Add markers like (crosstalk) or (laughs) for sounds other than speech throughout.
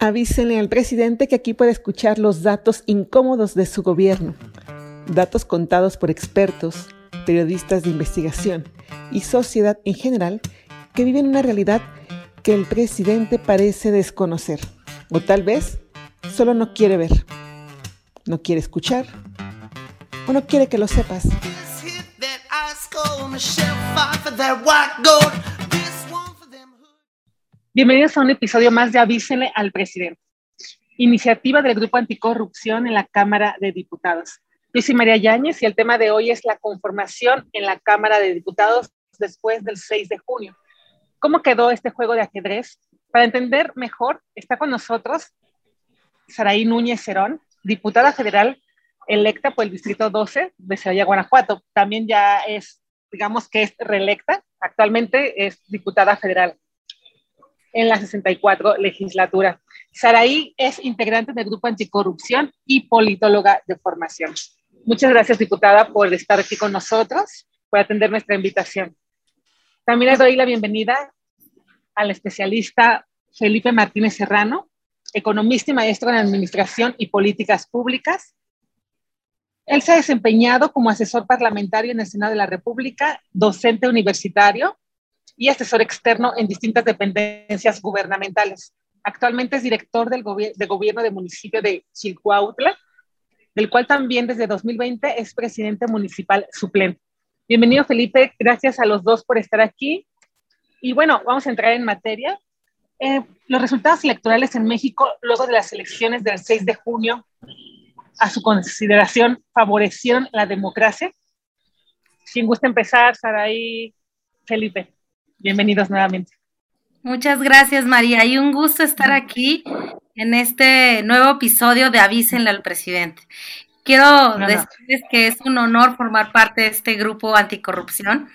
Avísenle al presidente que aquí puede escuchar los datos incómodos de su gobierno, datos contados por expertos, periodistas de investigación y sociedad en general que viven una realidad que el presidente parece desconocer, o tal vez solo no quiere ver, no quiere escuchar, o no quiere que lo sepas. Bienvenidos a un episodio más de Avísenle al Presidente, iniciativa del Grupo Anticorrupción en la Cámara de Diputados. Yo soy María Yáñez y el tema de hoy es la conformación en la Cámara de Diputados después del 6 de junio. ¿Cómo quedó este juego de ajedrez? Para entender mejor, está con nosotros Saraí Núñez Cerón, diputada federal electa por el Distrito 12 de Celaya, Guanajuato. También ya es, digamos que es reelecta, actualmente es diputada federal en la 64 legislatura. Saraí es integrante del Grupo Anticorrupción y politóloga de formación. Muchas gracias, diputada, por estar aquí con nosotros, por atender nuestra invitación. También le doy la bienvenida al especialista Felipe Martínez Serrano, economista y maestro en Administración y Políticas Públicas. Él se ha desempeñado como asesor parlamentario en el Senado de la República, docente universitario y asesor externo en distintas dependencias gubernamentales. Actualmente es director del de gobierno del municipio de Chilcuautla, del cual también desde 2020 es presidente municipal suplente. Bienvenido Felipe, gracias a los dos por estar aquí. Y bueno, vamos a entrar en materia. Eh, los resultados electorales en México, luego de las elecciones del 6 de junio, a su consideración, favorecieron la democracia. Sin gusta empezar, Saraí, Felipe. Bienvenidos nuevamente. Muchas gracias, María. Y un gusto estar aquí en este nuevo episodio de Avísenle al presidente. Quiero decirles que es un honor formar parte de este grupo anticorrupción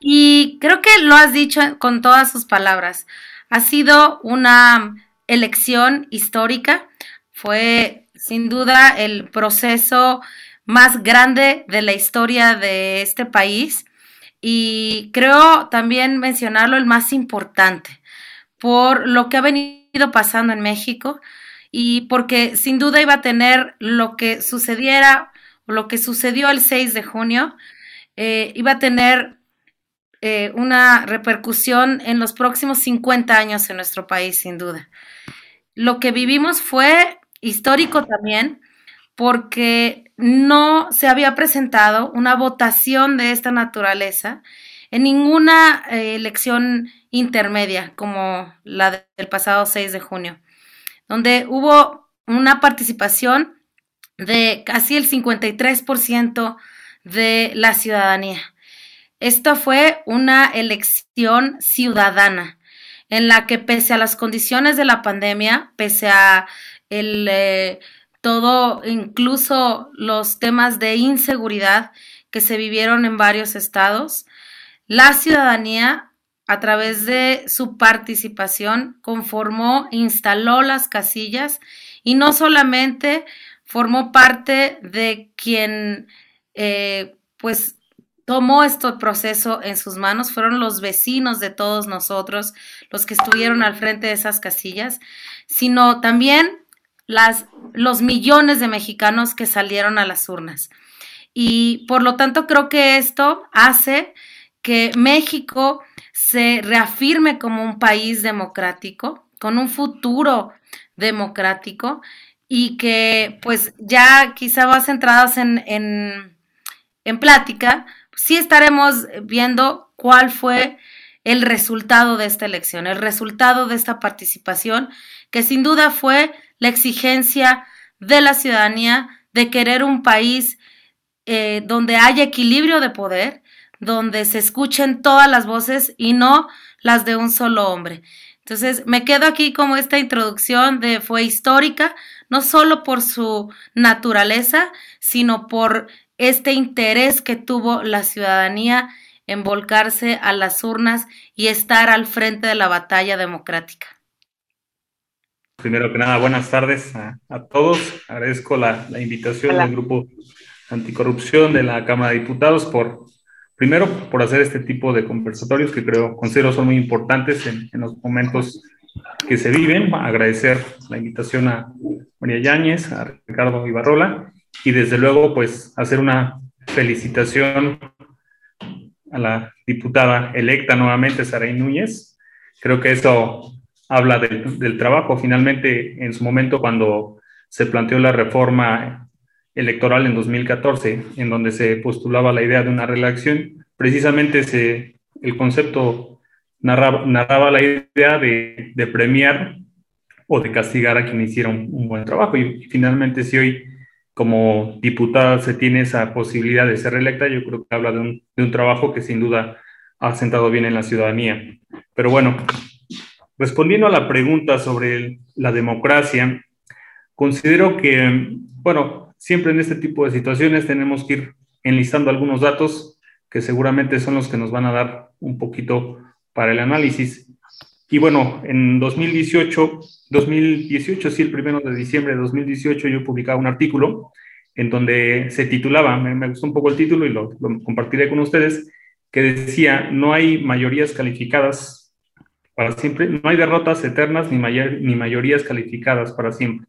y creo que lo has dicho con todas sus palabras. Ha sido una elección histórica, fue sin duda el proceso más grande de la historia de este país y creo también mencionarlo el más importante por lo que ha venido pasando en México y porque sin duda iba a tener lo que sucediera lo que sucedió el 6 de junio, eh, iba a tener eh, una repercusión en los próximos 50 años en nuestro país, sin duda. Lo que vivimos fue histórico también porque no se había presentado una votación de esta naturaleza en ninguna eh, elección intermedia como la del pasado 6 de junio, donde hubo una participación de casi el 53% de la ciudadanía. Esta fue una elección ciudadana en la que pese a las condiciones de la pandemia, pese a el eh, todo, incluso los temas de inseguridad que se vivieron en varios estados, la ciudadanía, a través de su participación, conformó, instaló las casillas y no solamente formó parte de quien, eh, pues, tomó este proceso en sus manos, fueron los vecinos de todos nosotros los que estuvieron al frente de esas casillas, sino también los millones de mexicanos que salieron a las urnas. Y por lo tanto creo que esto hace que México se reafirme como un país democrático, con un futuro democrático y que pues ya quizá más centrados en, en, en plática, sí estaremos viendo cuál fue el resultado de esta elección, el resultado de esta participación, que sin duda fue la exigencia de la ciudadanía de querer un país eh, donde haya equilibrio de poder, donde se escuchen todas las voces y no las de un solo hombre. Entonces, me quedo aquí como esta introducción de fue histórica, no solo por su naturaleza, sino por este interés que tuvo la ciudadanía en volcarse a las urnas y estar al frente de la batalla democrática. Primero que nada, buenas tardes a, todos. Agradezco la, invitación del Grupo Anticorrupción de la Cámara de Diputados por, primero, por hacer este tipo de conversatorios que creo, considero son muy importantes en, los momentos que se viven. Agradecer la invitación a María Yáñez, a Ricardo Ibarrola y desde luego pues hacer una felicitación a la diputada electa nuevamente, Saray Núñez. Creo que eso habla del, del trabajo. Finalmente, en su momento cuando se planteó la reforma electoral en 2014, en donde se postulaba la idea de una reelección, precisamente se, el concepto narraba, narraba la idea de, premiar o de castigar a quien hiciera un, buen trabajo. Y, finalmente, si hoy como diputada se tiene esa posibilidad de ser reelecta, yo creo que habla de un, trabajo que sin duda ha sentado bien en la ciudadanía. Pero bueno, respondiendo a la pregunta sobre la democracia, considero que, bueno, siempre en este tipo de situaciones tenemos que ir enlistando algunos datos que seguramente son los que nos van a dar un poquito para el análisis. Y bueno, en 2018, 2018, sí, el primero de diciembre de 2018, yo publicaba un artículo en donde se titulaba, me, me gustó un poco el título y lo, lo, compartiré con ustedes, que decía, no hay mayorías calificadas para siempre, no hay derrotas eternas ni, mayor, ni mayorías calificadas para siempre.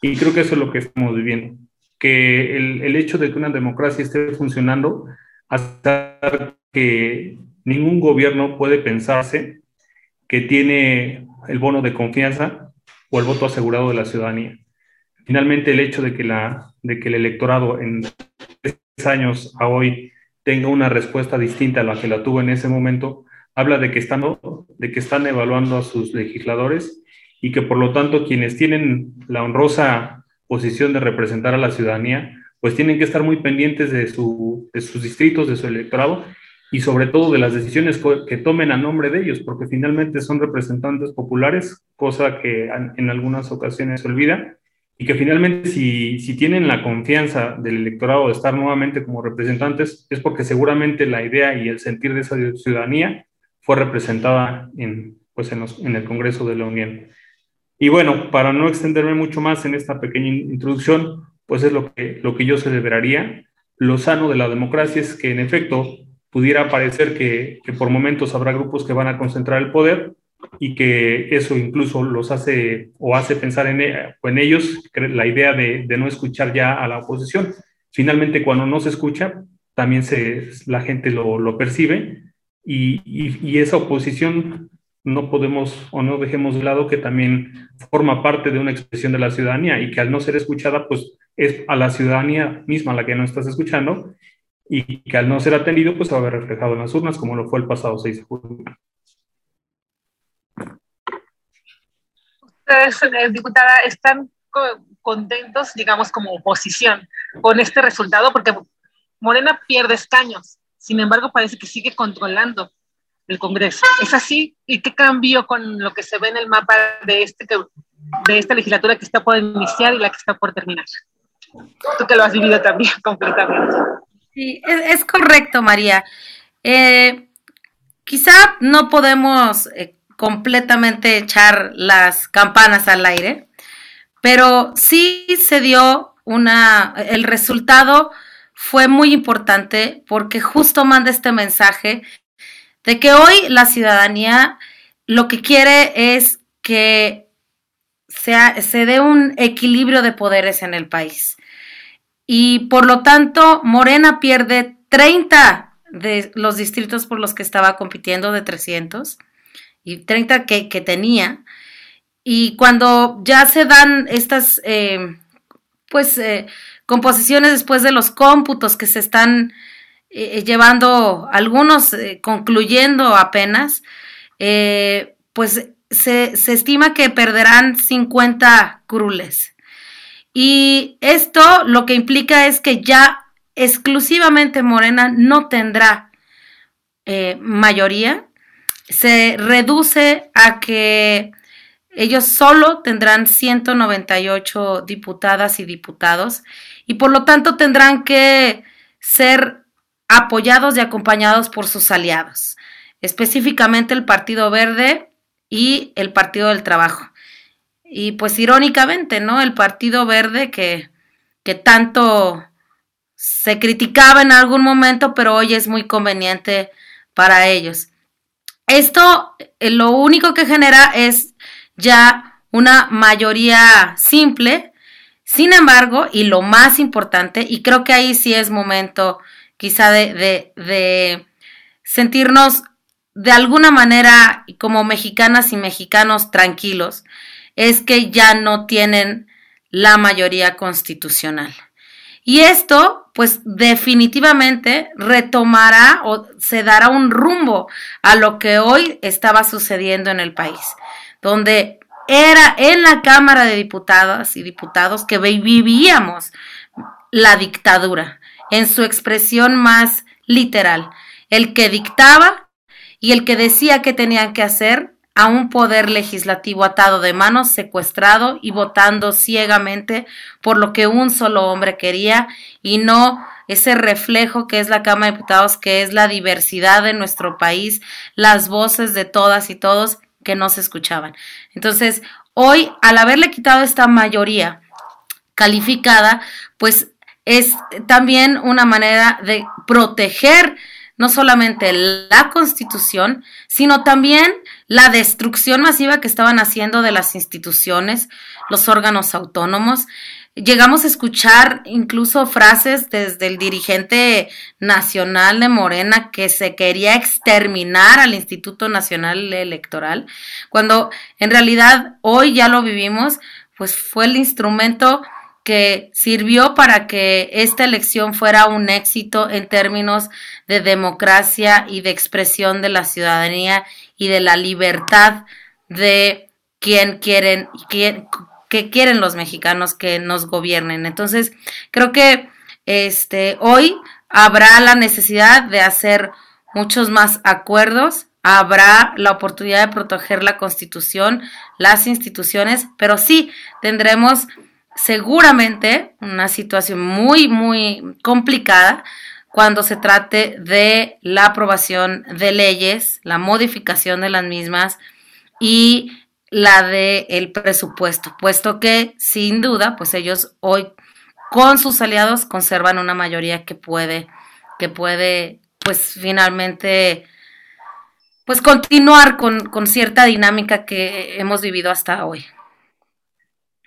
Y creo que eso es lo que estamos viviendo que el, el, hecho de que una democracia esté funcionando hasta que ningún gobierno puede pensarse que tiene el bono de confianza el voto asegurado de la ciudadanía. Finalmente, el hecho de que, la, de que el electorado en tres años a hoy tenga una respuesta distinta a la que la tuvo en ese momento, habla de que están, de que están evaluando a sus legisladores y que por lo tanto quienes tienen la honrosa posición de representar a la ciudadanía, pues tienen que estar muy pendientes de, su, de sus distritos, de su electorado y sobre todo de las decisiones que tomen a nombre de ellos, porque finalmente son representantes populares, cosa que en algunas ocasiones se olvida, y que finalmente si, si tienen la confianza del electorado de estar nuevamente como representantes, es porque seguramente la idea y el sentir de esa ciudadanía fue representada en, pues en, los, en el Congreso de la Unión. Y bueno, para no extenderme mucho más en esta pequeña introducción, pues es lo que, lo que yo celebraría. Lo sano de la democracia es que en efecto pudiera parecer que, que por momentos habrá grupos que van a concentrar el poder y que eso incluso los hace o hace pensar en, en ellos la idea de, de, no escuchar ya a la oposición. Finalmente, cuando no se escucha, también se, la gente lo, lo percibe y, y, y esa oposición no podemos o no dejemos de lado que también forma parte de una expresión de la ciudadanía y que al no ser escuchada, pues es a la ciudadanía misma la que no estás escuchando y que al no ser atendido, pues va a ver reflejado en las urnas, como lo fue el pasado 6 de junio. Ustedes, eh, diputada, están contentos, digamos, como oposición con este resultado, porque Morena pierde escaños, sin embargo, parece que sigue controlando el Congreso. ¿Es así? ¿Y qué cambió con lo que se ve en el mapa de, este, de esta legislatura que está por iniciar y la que está por terminar? Tú que lo has vivido también (laughs) completamente. Sí, es, correcto, María. Eh, quizá no podemos eh, completamente echar las campanas al aire, pero sí se dio una, el resultado fue muy importante porque justo manda este mensaje de que hoy la ciudadanía lo que quiere es que sea, se dé un equilibrio de poderes en el país. Y por lo tanto, Morena pierde 30 de los distritos por los que estaba compitiendo de 300 y 30 que, tenía. Y cuando ya se dan estas, eh, pues, eh, composiciones después de los cómputos que se están eh, llevando algunos, concluyendo apenas, pues se, se, estima que perderán 50 curules. Y esto lo que implica es que ya exclusivamente Morena no tendrá eh, mayoría, se reduce a que ellos solo tendrán 198 diputadas y diputados y por lo tanto tendrán que ser apoyados y acompañados por sus aliados, específicamente el Partido Verde y el Partido del Trabajo. Y pues irónicamente, ¿no? El Partido Verde que, que tanto se criticaba en algún momento, pero hoy es muy conveniente para ellos. Esto eh, lo único que genera es ya una mayoría simple. Sin embargo, y lo más importante, y creo que ahí sí es momento quizá de, de sentirnos de alguna manera como mexicanas y mexicanos tranquilos, es que ya no tienen la mayoría constitucional. Y esto, pues definitivamente retomará o se dará un rumbo a lo que hoy estaba sucediendo en el país, donde era en la Cámara de Diputadas y Diputados que vivíamos la dictadura en su expresión más literal, el que dictaba y el que decía que tenían que hacer a un poder legislativo atado de manos, secuestrado y votando ciegamente por lo que un solo hombre quería y no ese reflejo que es la Cámara de Diputados, que es la diversidad de nuestro país, las voces de todas y todos que no se escuchaban. Entonces, hoy, al haberle quitado esta mayoría calificada, pues es también una manera de proteger no solamente la constitución, sino también la destrucción masiva que estaban haciendo de las instituciones, los órganos autónomos. Llegamos a escuchar incluso frases desde el dirigente nacional de Morena que se quería exterminar al Instituto Nacional Electoral, cuando en realidad hoy ya lo vivimos, pues fue el instrumento que sirvió para que esta elección fuera un éxito en términos de democracia y de expresión de la ciudadanía y de la libertad de quien quieren, que quieren los mexicanos que nos gobiernen. Entonces, creo que este, hoy habrá la necesidad de hacer muchos más acuerdos, habrá la oportunidad de proteger la constitución, las instituciones, pero sí tendremos seguramente una situación muy, muy complicada cuando se trate de la aprobación de leyes, la modificación de las mismas y la de el presupuesto, puesto que sin duda, pues ellos hoy con sus aliados conservan una mayoría que puede, que puede, pues finalmente, pues continuar con, con cierta dinámica que hemos vivido hasta hoy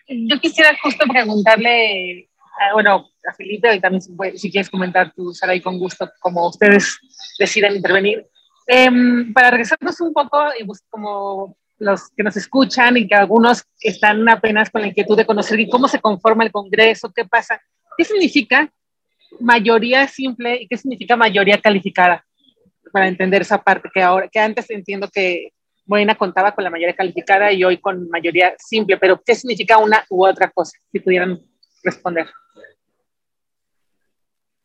yo quisiera justo preguntarle, bueno, a Felipe, y también si, quieres comentar tú, Sara, con gusto, como ustedes decidan intervenir. Em, para regresarnos un poco, y pues, como los que nos escuchan y que algunos están apenas con la inquietud de conocer cómo se conforma el Congreso, qué pasa, ¿qué significa mayoría simple y qué significa mayoría calificada? Para entender esa parte que ahora, que antes entiendo que Morena contaba con la mayoría calificada y hoy con mayoría simple, pero ¿qué significa una u otra cosa? Si pudieran responder.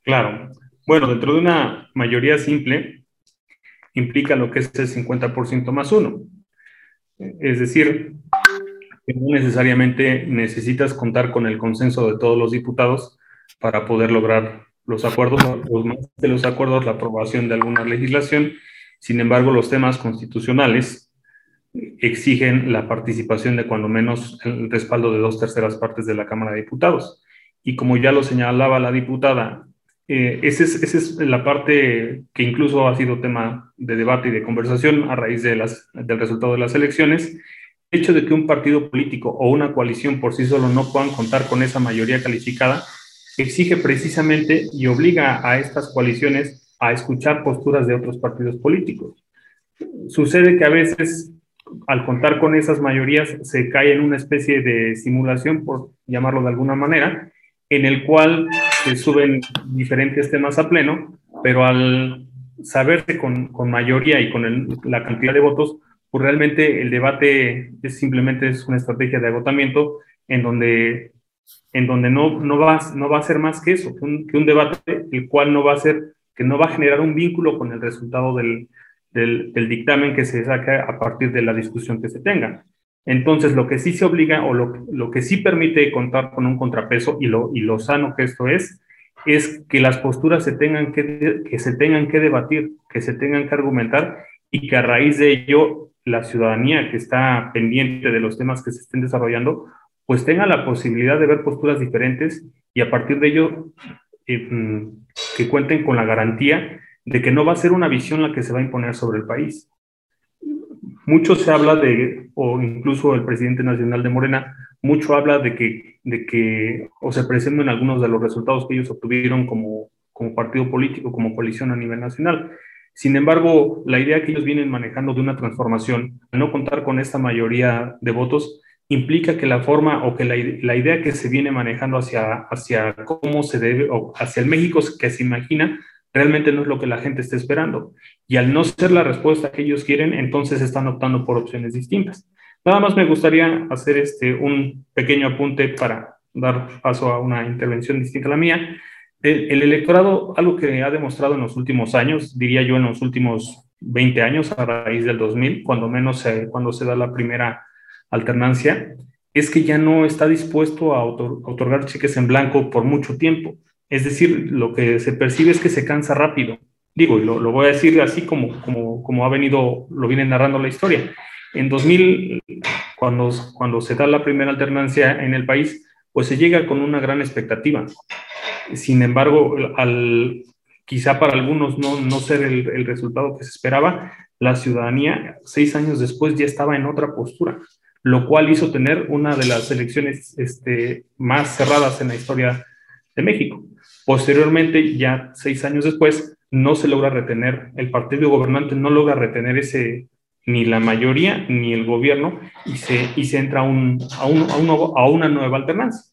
Claro. Bueno, dentro de una mayoría simple implica lo que es el 50% más uno. Es decir, que no necesariamente necesitas contar con el consenso de todos los diputados para poder lograr los acuerdos, los más de los acuerdos, la aprobación de alguna legislación. Sin embargo, los temas constitucionales exigen la participación de cuando menos el respaldo de dos terceras partes de la Cámara de Diputados. Y como ya lo señalaba la diputada, eh, esa, es, la parte que incluso ha sido tema de debate y de conversación a raíz de las, del resultado de las elecciones. El hecho de que un partido político o una coalición por sí solo no puedan contar con esa mayoría calificada exige precisamente y obliga a estas coaliciones a escuchar posturas de otros partidos políticos. Sucede que a veces al contar con esas mayorías, se cae en una especie de simulación, por llamarlo de alguna manera, en el cual se suben diferentes temas a pleno, pero al saberse con, mayoría y con la cantidad de votos, pues realmente el debate es simplemente es una estrategia de agotamiento en donde, en donde no, no, va, no va a ser más que eso, un, que un debate el cual no va a ser, que no va a generar un vínculo con el resultado del, del, dictamen que se saca a partir de la discusión que se tenga. Entonces, lo que sí se obliga o lo, que sí permite contar con un contrapeso y lo, lo sano que esto es, es que las posturas se tengan que, que se tengan que debatir, que se tengan que argumentar y que a raíz de ello la ciudadanía que está pendiente de los temas que se estén desarrollando, pues tenga la posibilidad de ver posturas diferentes y a partir de ello eh, mm, que cuenten con la garantía de que no va a ser una visión la que se va a imponer sobre el país. mucho se habla de, o incluso el presidente nacional de Morena, mucho habla de que, de que o se presenten algunos de los resultados que ellos obtuvieron como, como partido político, como coalición a nivel nacional. Sin embargo, la idea que ellos vienen manejando de una transformación, no contar con esta mayoría de votos, implica que la forma o que la, la, idea que se viene manejando hacia, hacia cómo se debe, o hacia el México que se imagina, realmente no es lo que la gente está esperando. Y al no ser la respuesta que ellos quieren, entonces están optando por opciones distintas. Nada más me gustaría hacer este, un pequeño apunte para dar paso a una intervención distinta a la mía. El, el, electorado, algo que ha demostrado en los últimos años, diría yo en los últimos 20 años, a raíz del 2000, cuando menos eh, cuando se da la primera alternancia, es que ya no está dispuesto a otorgar cheques en blanco por mucho tiempo. Es decir, lo que se percibe es que se cansa rápido. Digo, y lo, voy a decir así como, como, como ha venido, lo viene narrando la historia. En 2000, cuando, cuando se da la primera alternancia en el país, pues se llega con una gran expectativa. Sin embargo, al, quizá para algunos no, no ser el, el resultado que se esperaba, la ciudadanía seis años después ya estaba en otra postura, lo cual hizo tener una de las elecciones este, más cerradas en la historia de México. Posteriormente, ya seis años después, no se logra retener, el partido gobernante no logra retener ese, ni la mayoría ni el gobierno, y se, y se entra a, un, a, un, a, una nueva alternancia,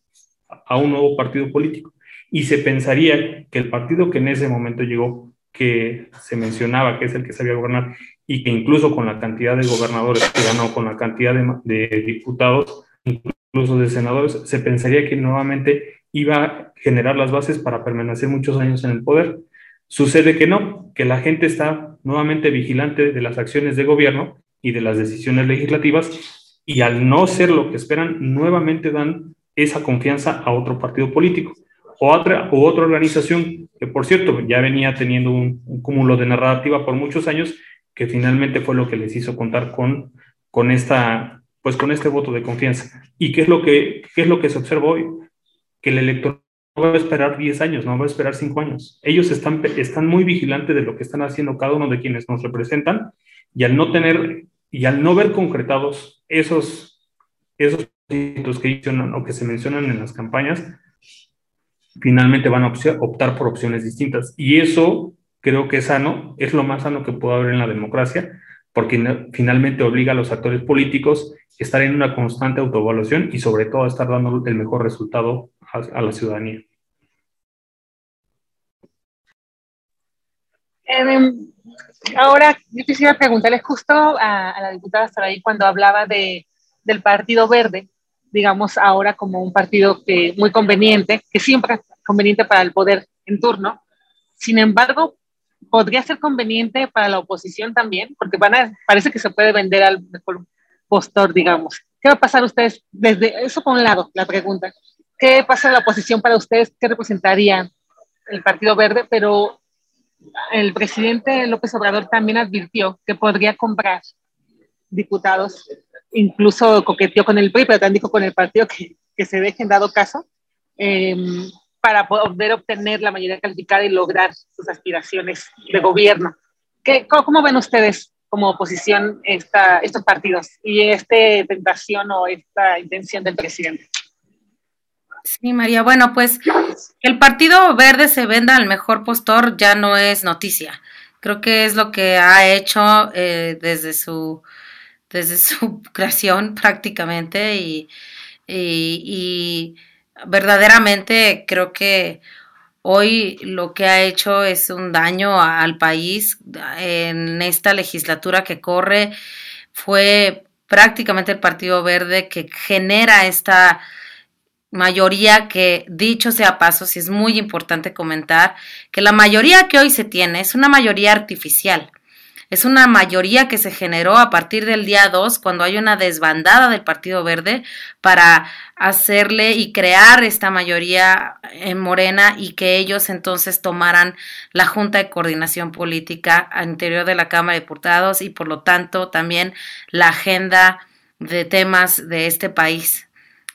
a un nuevo partido político. Y se pensaría que el partido que en ese momento llegó, que se mencionaba que es el que sabía gobernar, y que incluso con la cantidad de gobernadores que ganó, con la cantidad de, de diputados, incluso de senadores, se pensaría que nuevamente iba generar las bases para permanecer muchos años en el poder. Sucede que no, que la gente está nuevamente vigilante de las acciones de gobierno y de las decisiones legislativas y al no ser lo que esperan, nuevamente dan esa confianza a otro partido político o otra, u otra organización que, por cierto, ya venía teniendo un, cúmulo de narrativa por muchos años, que finalmente fue lo que les hizo contar con, con, esta, pues con este voto de confianza. ¿Y qué es lo que, qué es lo que se observa hoy? que el elector va a esperar 10 años, no va a esperar 5 años. Ellos están, están muy vigilantes de lo que están haciendo cada uno de quienes nos representan y al no tener y al no ver concretados esos, esos que mencionan o que se mencionan en las campañas, finalmente van a optar por opciones distintas. Y eso creo que es sano, es lo más sano que puede haber en la democracia, porque finalmente obliga a los actores políticos a estar en una constante autoevaluación y sobre todo a estar dando el mejor resultado a, a la ciudadanía. Eh, ahora, yo quisiera preguntarle justo a, a la diputada Saray cuando hablaba de, del Partido Verde, digamos ahora como un partido que muy conveniente, que siempre es conveniente para el poder en turno. Sin embargo, podría ser conveniente para la oposición también, porque van a, parece que se puede vender al mejor postor, digamos. ¿Qué va a pasar ustedes desde eso por un lado, la pregunta? ¿Qué pasa en la oposición para ustedes? ¿Qué representaría el Partido Verde? Pero el presidente López Obrador también advirtió que podría comprar diputados, incluso coqueteó con el PRI, pero también dijo con el partido que, que se dejen dado caso, eh, para poder obtener la mayoría calificada y lograr sus aspiraciones de gobierno. ¿Qué, cómo, cómo, ven ustedes como oposición esta, estos partidos y esta tentación o esta intención del presidente? Sí, María. Bueno, pues el Partido Verde se venda al mejor postor ya no es noticia. Creo que es lo que ha hecho eh, desde su desde su (laughs) creación prácticamente y, y, y, verdaderamente creo que hoy lo que ha hecho es un daño al país en esta legislatura que corre fue prácticamente el Partido Verde que genera esta mayoría que, dicho sea paso, si es muy importante comentar, que la mayoría que hoy se tiene es una mayoría artificial. Es una mayoría que se generó a partir del día 2, cuando hay una desbandada del Partido Verde para hacerle y crear esta mayoría en Morena y que ellos entonces tomaran la Junta de Coordinación Política al interior de la Cámara de Diputados y por lo tanto también la agenda de temas de este país.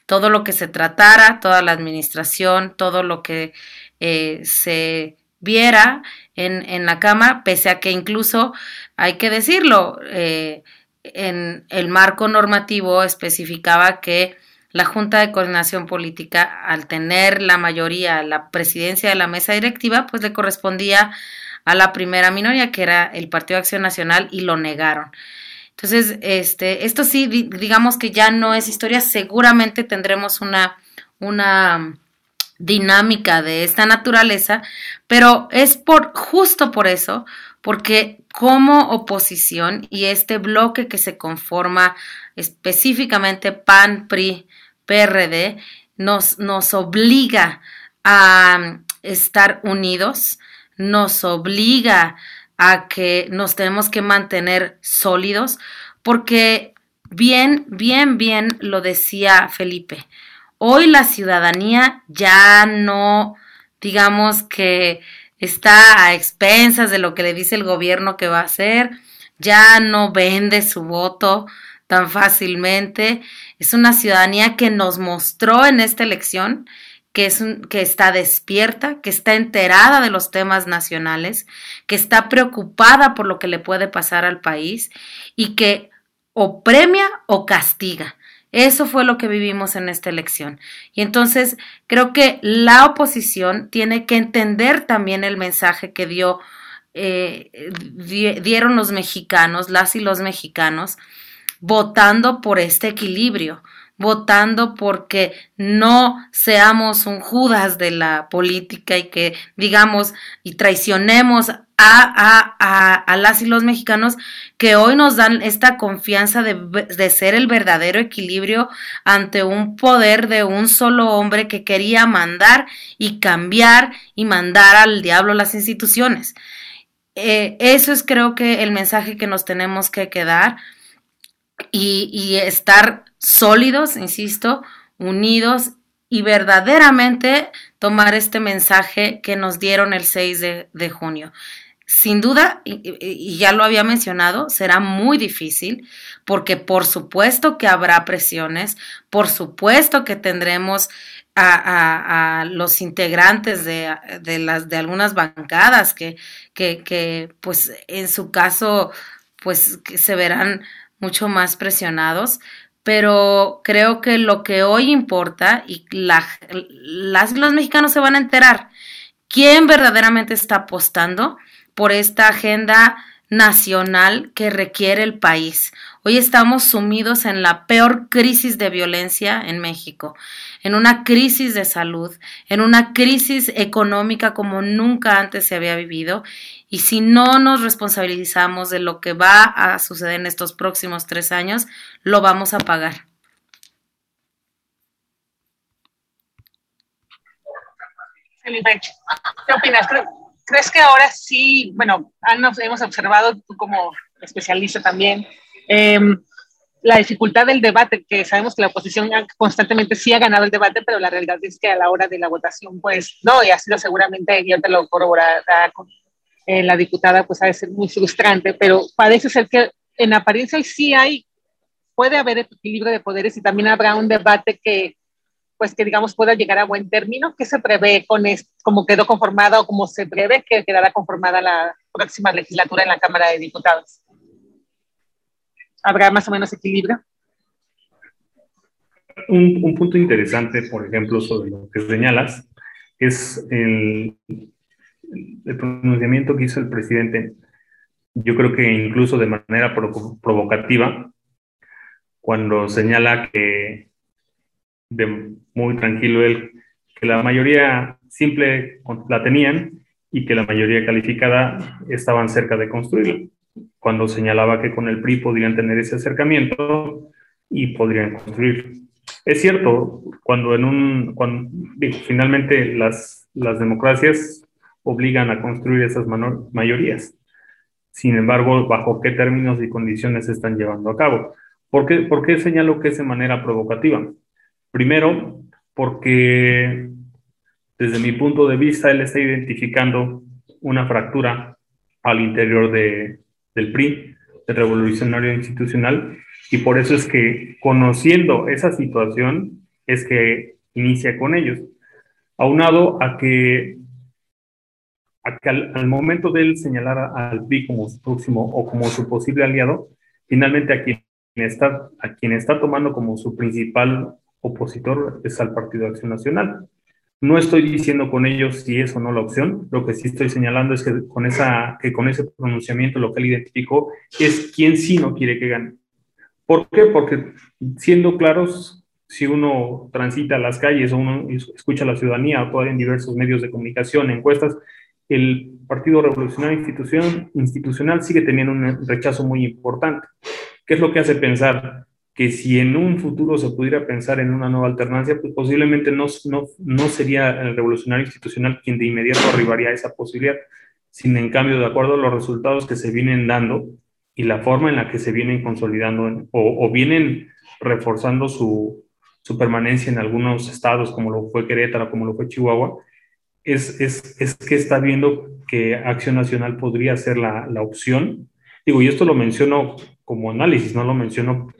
Todo lo que se tratara, toda la administración, todo lo que eh, se viera en, en, la cama, pese a que incluso, hay que decirlo, eh, en el marco normativo especificaba que la Junta de Coordinación Política, al tener la mayoría, la presidencia de la mesa directiva, pues le correspondía a la primera minoría, que era el Partido de Acción Nacional, y lo negaron. Entonces, este, esto sí, digamos que ya no es historia, seguramente tendremos una, una dinámica de esta naturaleza, pero es por justo por eso, porque como oposición y este bloque que se conforma específicamente PAN, PRI, PRD, nos, nos obliga a estar unidos, nos obliga a que nos tenemos que mantener sólidos, porque bien, bien, bien lo decía Felipe, hoy la ciudadanía ya no, digamos que está a expensas de lo que le dice el gobierno que va a hacer, ya no vende su voto, tan fácilmente. Es una ciudadanía que nos mostró en esta elección que, es que está despierta, que está enterada de los temas nacionales, que está preocupada por lo que le puede pasar al país y que o premia o castiga. Eso fue lo que vivimos en esta elección. Y entonces creo que la oposición tiene que entender también el mensaje que dio, eh, dieron los mexicanos, las y los mexicanos, votando por este equilibrio, votando porque no seamos un Judas de la política y que digamos y traicionemos a, a, a, las y los mexicanos que hoy nos dan esta confianza de, de, ser el verdadero equilibrio ante un poder de un solo hombre que quería mandar y cambiar y mandar al diablo las instituciones. Eh, eso es creo que el mensaje que nos tenemos que quedar y, estar sólidos, insisto, unidos y verdaderamente tomar este mensaje que nos dieron el 6 de, junio. Sin duda, y, ya lo había mencionado, será muy difícil porque por supuesto que habrá presiones, por supuesto que tendremos a, los integrantes de, las, de algunas bancadas que, que, que, pues en su caso, pues que se verán mucho más presionados, pero creo que lo que hoy importa y las, los mexicanos se van a enterar quién verdaderamente está apostando por esta agenda nacional que requiere el país. Hoy estamos sumidos en la peor crisis de violencia en México, en una crisis de salud, en una crisis económica como nunca antes se había vivido y si no nos responsabilizamos de lo que va a suceder en estos próximos tres años, lo vamos a pagar. ¿qué opinas? ¿Crees que ahora sí, bueno, hemos observado, tú como especialista también, em, la dificultad del debate, que sabemos que la oposición constantemente sí ha ganado el debate, pero la realidad es que a la hora de la votación, pues no, y ha sido seguramente, yo te lo corroborará eh, la diputada, pues ha de ser muy frustrante, pero parece ser que en apariencia sí hay, puede haber equilibrio de poderes y también habrá un debate que, pues que digamos pueda llegar a buen término. ¿Qué se prevé con esto, cómo quedó conformada o cómo se prevé que quedará conformada la próxima legislatura en la Cámara de Diputados? ¿Habrá más o menos equilibrio? Un, un punto interesante, por ejemplo, sobre lo que señalas, es el pronunciamiento que hizo el presidente, yo creo que incluso de manera provocativa, cuando señala que de muy tranquilo él, que la mayoría simple la tenían y que la mayoría calificada estaban cerca de construirla, cuando señalaba que con el PRI podrían tener ese acercamiento y podrían construir. Es cierto, cuando en un, cuando, finalmente las, las democracias obligan a construir esas mayorías. Sin embargo, ¿bajo qué términos y condiciones se están llevando a cabo? ¿Por qué, ¿Por qué señalo que es de manera provocativa? Primero, porque desde mi punto de vista él está identificando una fractura al interior de, del PRI, el Revolucionario Institucional, y por eso es que conociendo esa situación es que inicia con ellos. Aunado a que al, momento de él señalar al PRI como su próximo o como su posible aliado, finalmente a quien está, a quien está tomando como su principal opositor es al Partido de Acción Nacional. No estoy diciendo con ellos si es o no la opción, lo que sí estoy señalando es que con, esa, que con ese pronunciamiento lo que él identificó es quién sí no quiere que gane. ¿Por qué? Porque siendo claros, si uno transita las calles o uno escucha a la ciudadanía o en diversos medios de comunicación, encuestas, el Partido Revolucionario Institucional, institucional sigue teniendo un rechazo muy importante. ¿Qué es lo que hace pensar que si en un futuro se pudiera pensar en una nueva alternancia, pues posiblemente no, no, no sería el revolucionario institucional quien de inmediato arribaría a esa posibilidad, sin en cambio, de acuerdo a los resultados que se vienen dando y la forma en la que se vienen consolidando o, vienen reforzando su, su, permanencia en algunos estados, como lo fue Querétaro, como lo fue Chihuahua, es, es, es que está viendo que Acción Nacional podría ser la, la opción. Digo, y esto lo menciono como análisis, no lo menciono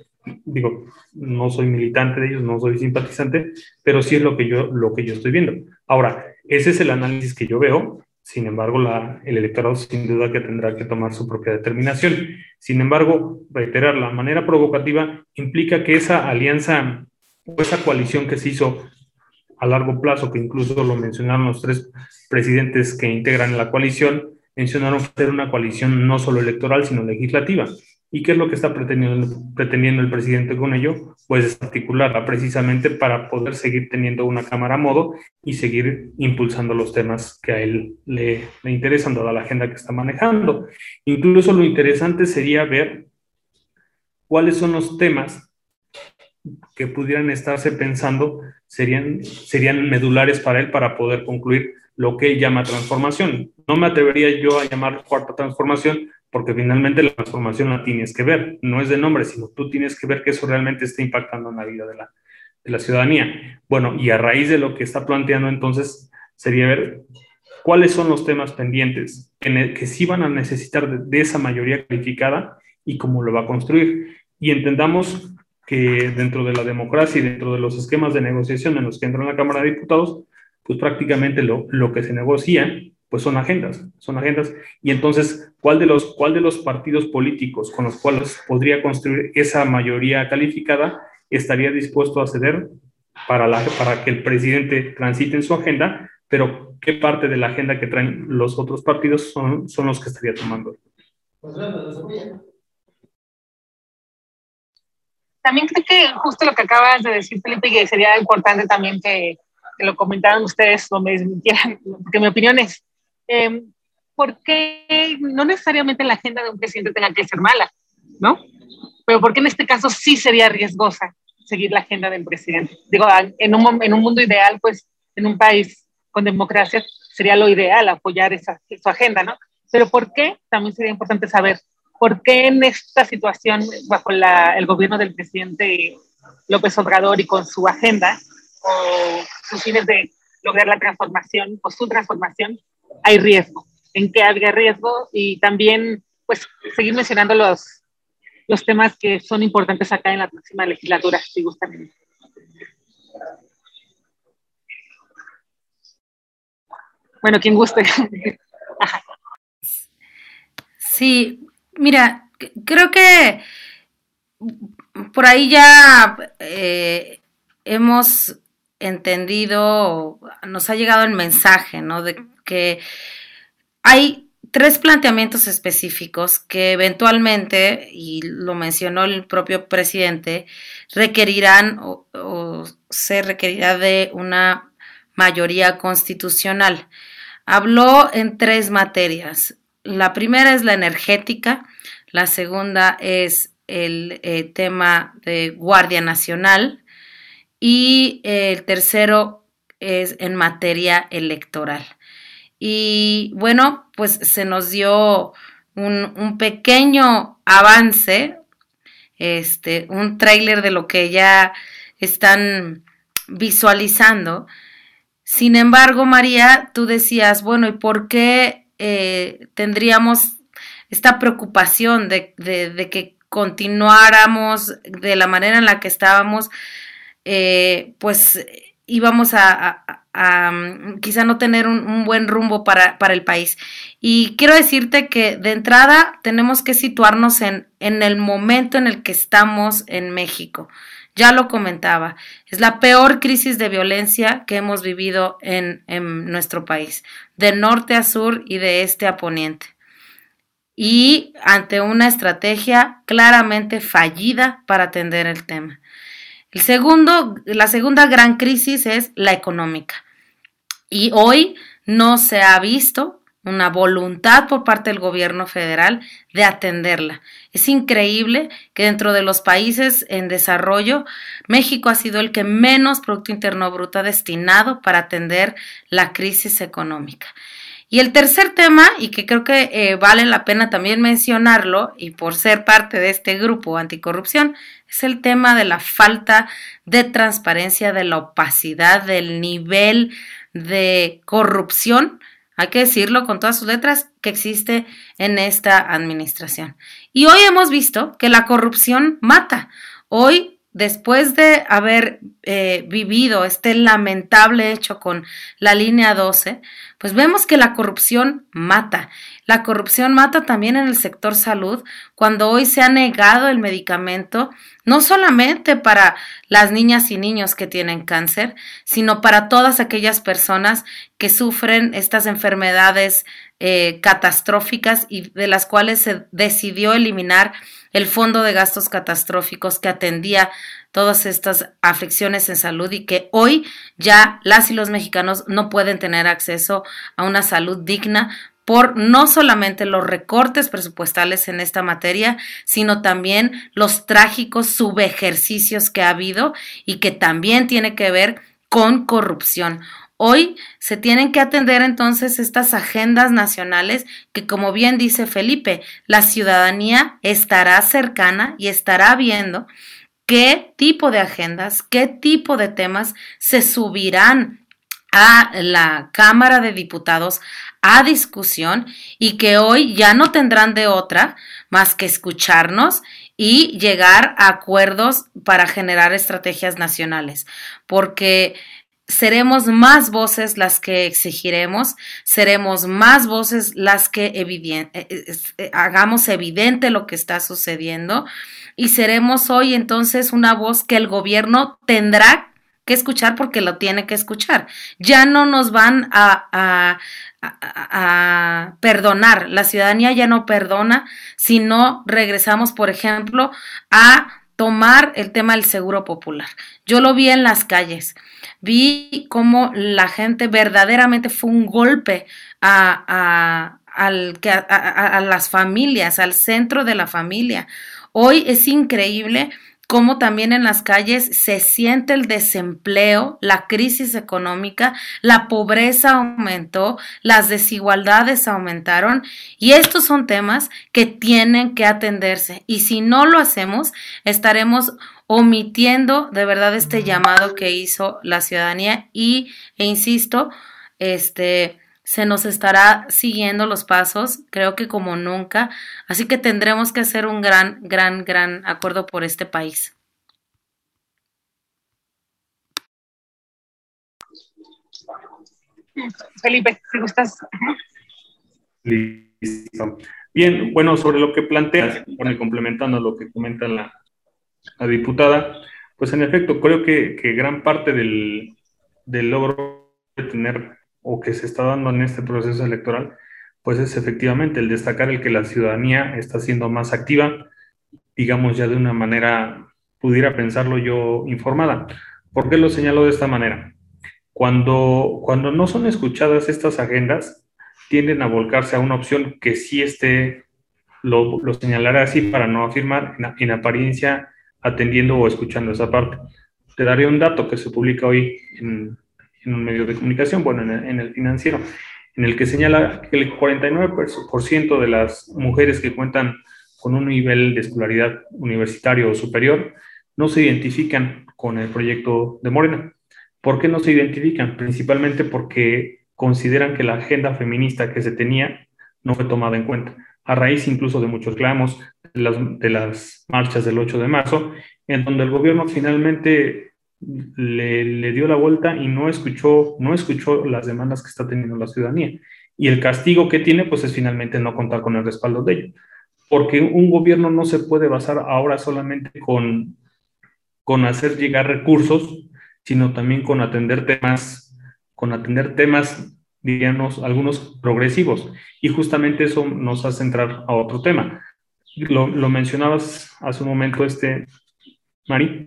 digo, no soy militante de ellos, no soy simpatizante, pero sí es lo que yo, lo que yo estoy viendo. Ahora, ese es el análisis que yo veo, sin embargo, la, el electorado sin duda que tendrá que tomar su propia determinación. Sin embargo, reiterar, la manera provocativa implica que esa alianza o esa coalición que se hizo a largo plazo, que incluso lo mencionaron los tres presidentes que integran la coalición, mencionaron ser una coalición no solo electoral, sino legislativa. ¿Y qué es lo que está pretendiendo, pretendiendo el presidente con ello? Pues articularla precisamente para poder seguir teniendo una cámara a modo y seguir impulsando los temas que a él le, le interesan, toda la agenda que está manejando. Incluso lo interesante sería ver cuáles son los temas que pudieran estarse pensando serían, serían medulares para él para poder concluir lo que él llama transformación. No me atrevería yo a llamar cuarta transformación porque finalmente la transformación la tienes que ver, no es de nombre, sino tú tienes que ver que eso realmente está impactando en la vida de la, de la ciudadanía. Bueno, y a raíz de lo que está planteando entonces sería ver cuáles son los temas pendientes que, que sí van a necesitar de, esa mayoría calificada y cómo lo va a construir. Y entendamos que dentro de la democracia y dentro de los esquemas de negociación en los que entra en la Cámara de Diputados, pues prácticamente lo, lo que se negocia pues son agendas, son agendas. Y entonces, ¿cuál de, los, ¿cuál de los partidos políticos con los cuales podría construir esa mayoría calificada estaría dispuesto a ceder para, la, para que el presidente transite en su agenda? Pero, ¿qué parte de la agenda que traen los otros partidos son, son los que estaría tomando? También creo que justo lo que acabas de decir, Felipe, que sería importante también que, que lo comentaran ustedes o me desmintieran, porque mi opinión es, eh, ¿por qué no necesariamente la agenda de un presidente tenga que ser mala, ¿no? Pero ¿por qué en este caso sí sería riesgosa seguir la agenda del presidente? Digo, en un, en un mundo ideal, pues en un país con democracia sería lo ideal apoyar esa, su agenda, ¿no? Pero ¿por qué? También sería importante saber por qué en esta situación, bajo la, el gobierno del presidente López Obrador y con su agenda o sus fines de lograr la transformación o su transformación, hay riesgo, en qué habría riesgo y también pues seguir mencionando los, los temas que son importantes acá en la próxima legislatura, si gustan. Bueno, quien guste. (laughs) sí, mira, creo que por ahí ya eh, hemos entendido, nos ha llegado el mensaje, ¿no? Que hay tres planteamientos específicos que eventualmente, y lo mencionó el propio presidente, requerirán o, se requerirá de una mayoría constitucional. Habló en tres materias. La primera es la energética, la segunda es el eh, tema de Guardia Nacional y el tercero es en materia electoral. Y bueno, pues se nos dio un, un pequeño avance, este, un tráiler de lo que ya están visualizando. Sin embargo, María, tú decías, bueno, ¿y por qué eh, tendríamos esta preocupación de, de, que continuáramos de la manera en la que estábamos, eh, pues íbamos a, mm, quizá no tener un, buen rumbo para, para, el país. Y quiero decirte que de entrada tenemos que situarnos en, en el momento en el que estamos en México. Ya lo comentaba, es la peor crisis de violencia que hemos vivido en, en nuestro país, de norte a sur y de este a poniente. Y ante una estrategia claramente fallida para atender el tema. El segundo, la segunda gran crisis es la económica. Y hoy no se ha visto una voluntad por parte del gobierno federal de atenderla. Es increíble que dentro de los países en desarrollo, México ha sido el que menos Producto Interno Bruto ha destinado para atender la crisis económica. Y el tercer tema, y que creo que eh, vale la pena también mencionarlo, y por ser parte de este grupo anticorrupción, es el tema de la falta de transparencia, de la opacidad, del nivel de corrupción hay que decirlo con todas sus letras, que existe en esta administración. Y hoy hemos visto que la corrupción mata. Hoy, después de haber eh, vivido este lamentable hecho con la línea 12, pues vemos que la corrupción mata. La corrupción mata también en el sector salud, cuando hoy se ha negado el medicamento, no solamente para las niñas y niños que tienen cáncer, sino para todas aquellas personas que sufren estas enfermedades eh, catastróficas y de las cuales se decidió eliminar el fondo de gastos catastróficos que atendía todas estas aflicciones en salud y que hoy ya las y los mexicanos no pueden tener acceso a una salud digna por no solamente los recortes presupuestales en esta materia, sino también los trágicos subejercicios que ha habido y que también tiene que ver con corrupción. Hoy se tienen que atender entonces estas agendas nacionales que, como bien dice Felipe, la ciudadanía estará cercana y estará viendo qué tipo de agendas, qué tipo de temas se subirán a la Cámara de Diputados a discusión y que hoy ya no tendrán de otra más que escucharnos y llegar a acuerdos para generar estrategias nacionales, porque seremos más voces las que exigiremos, seremos más voces las que eh, eh, hagamos evidente lo que está sucediendo y seremos hoy entonces una voz que el gobierno tendrá que escuchar porque lo tiene que escuchar. Ya no nos van a, perdonar, la ciudadanía ya no perdona si no regresamos, por ejemplo, a tomar el tema del seguro popular. Yo lo vi en las calles, vi cómo la gente verdaderamente fue un golpe a, al, a las familias, al centro de la familia. Hoy es increíble cómo también en las calles se siente el desempleo, la crisis económica, la pobreza aumentó, las desigualdades aumentaron y estos son temas que tienen que atenderse. Y si no lo hacemos estaremos omitiendo de verdad este llamado que hizo la ciudadanía y e insisto, este se nos estará siguiendo los pasos, creo que como nunca, así que tendremos que hacer un gran, gran, gran acuerdo por este país. Felipe, si gustas. Listo. Bien, bueno, sobre lo que plantea, bueno, complementando lo que comenta la, diputada, pues en efecto, creo que, gran parte del, del logro de tener o que se está dando en este proceso electoral, pues es efectivamente el destacar el que la ciudadanía está siendo más activa, digamos ya de una manera, pudiera pensarlo yo, informada. ¿Por qué lo señalo de esta manera? Cuando, cuando no son escuchadas estas agendas, tienden a volcarse a una opción que sí esté, lo, lo señalaré así para no afirmar, en, en apariencia atendiendo o escuchando esa parte. Te daré un dato que se publica hoy en, en un medio de comunicación, bueno, en el, financiero, en el que señala que el 49% de las mujeres que cuentan con un nivel de escolaridad universitario o superior no se identifican con el proyecto de Morena. ¿Por qué no se identifican? Principalmente porque consideran que la agenda feminista que se tenía no fue tomada en cuenta, a raíz incluso de muchos clamos, de las, de las marchas del 8 de marzo, en donde el gobierno finalmente le, dio la vuelta y no escuchó, no escuchó las demandas que está teniendo la ciudadanía. Y el castigo que tiene, pues es finalmente no contar con el respaldo de ello. Porque un gobierno no se puede basar ahora solamente con, con hacer llegar recursos, sino también con atender temas, con atender temas, diríamos, algunos progresivos. Y justamente eso nos hace entrar a otro tema. Lo, lo mencionabas hace un momento, este, Mari,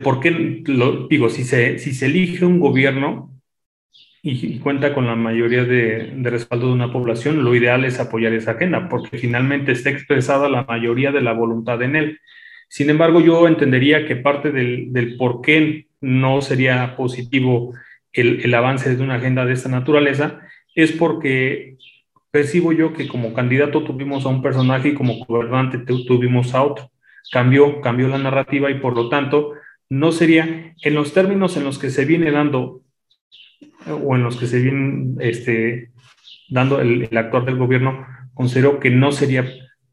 ¿por qué lo digo? Si se, si se elige un gobierno y, cuenta con la mayoría de, de, respaldo de una población, lo ideal es apoyar esa agenda, porque finalmente está expresada la mayoría de la voluntad en él. Sin embargo, yo entendería que parte del, del por qué no sería positivo el, el avance de una agenda de esta naturaleza es porque percibo yo que como candidato tuvimos a un personaje y como gobernante tuvimos a otro. Cambió, cambió la narrativa y por lo tanto no sería en los términos en los que se viene dando o en los que se viene este, dando el, actor del gobierno, considero que no sería,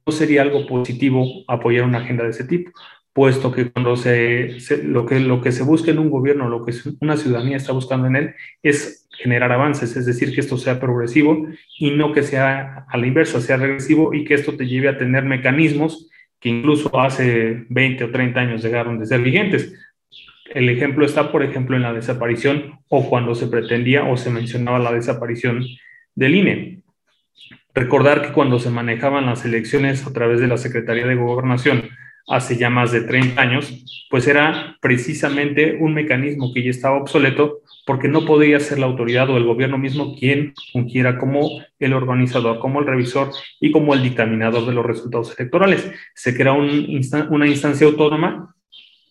no sería algo positivo apoyar una agenda de ese tipo, puesto que cuando se, lo, que, lo que se busca en un gobierno, lo que una ciudadanía está buscando en él, es generar avances, es decir, que esto sea progresivo y no que sea a la inversa, sea regresivo y que esto te lleve a tener mecanismos incluso hace 20 o 30 años llegaron de ser vigentes. El ejemplo está, por ejemplo, en la desaparición o cuando se pretendía o se mencionaba la desaparición del INE. Recordar que cuando se manejaban las elecciones a través de la Secretaría de Gobernación hace ya más de 30 años, pues era precisamente un mecanismo que ya estaba obsoleto porque no podía ser la autoridad o el gobierno mismo quien fungiera como el organizador, como el revisor y como el dictaminador de los resultados electorales. Se crea un una instancia autónoma,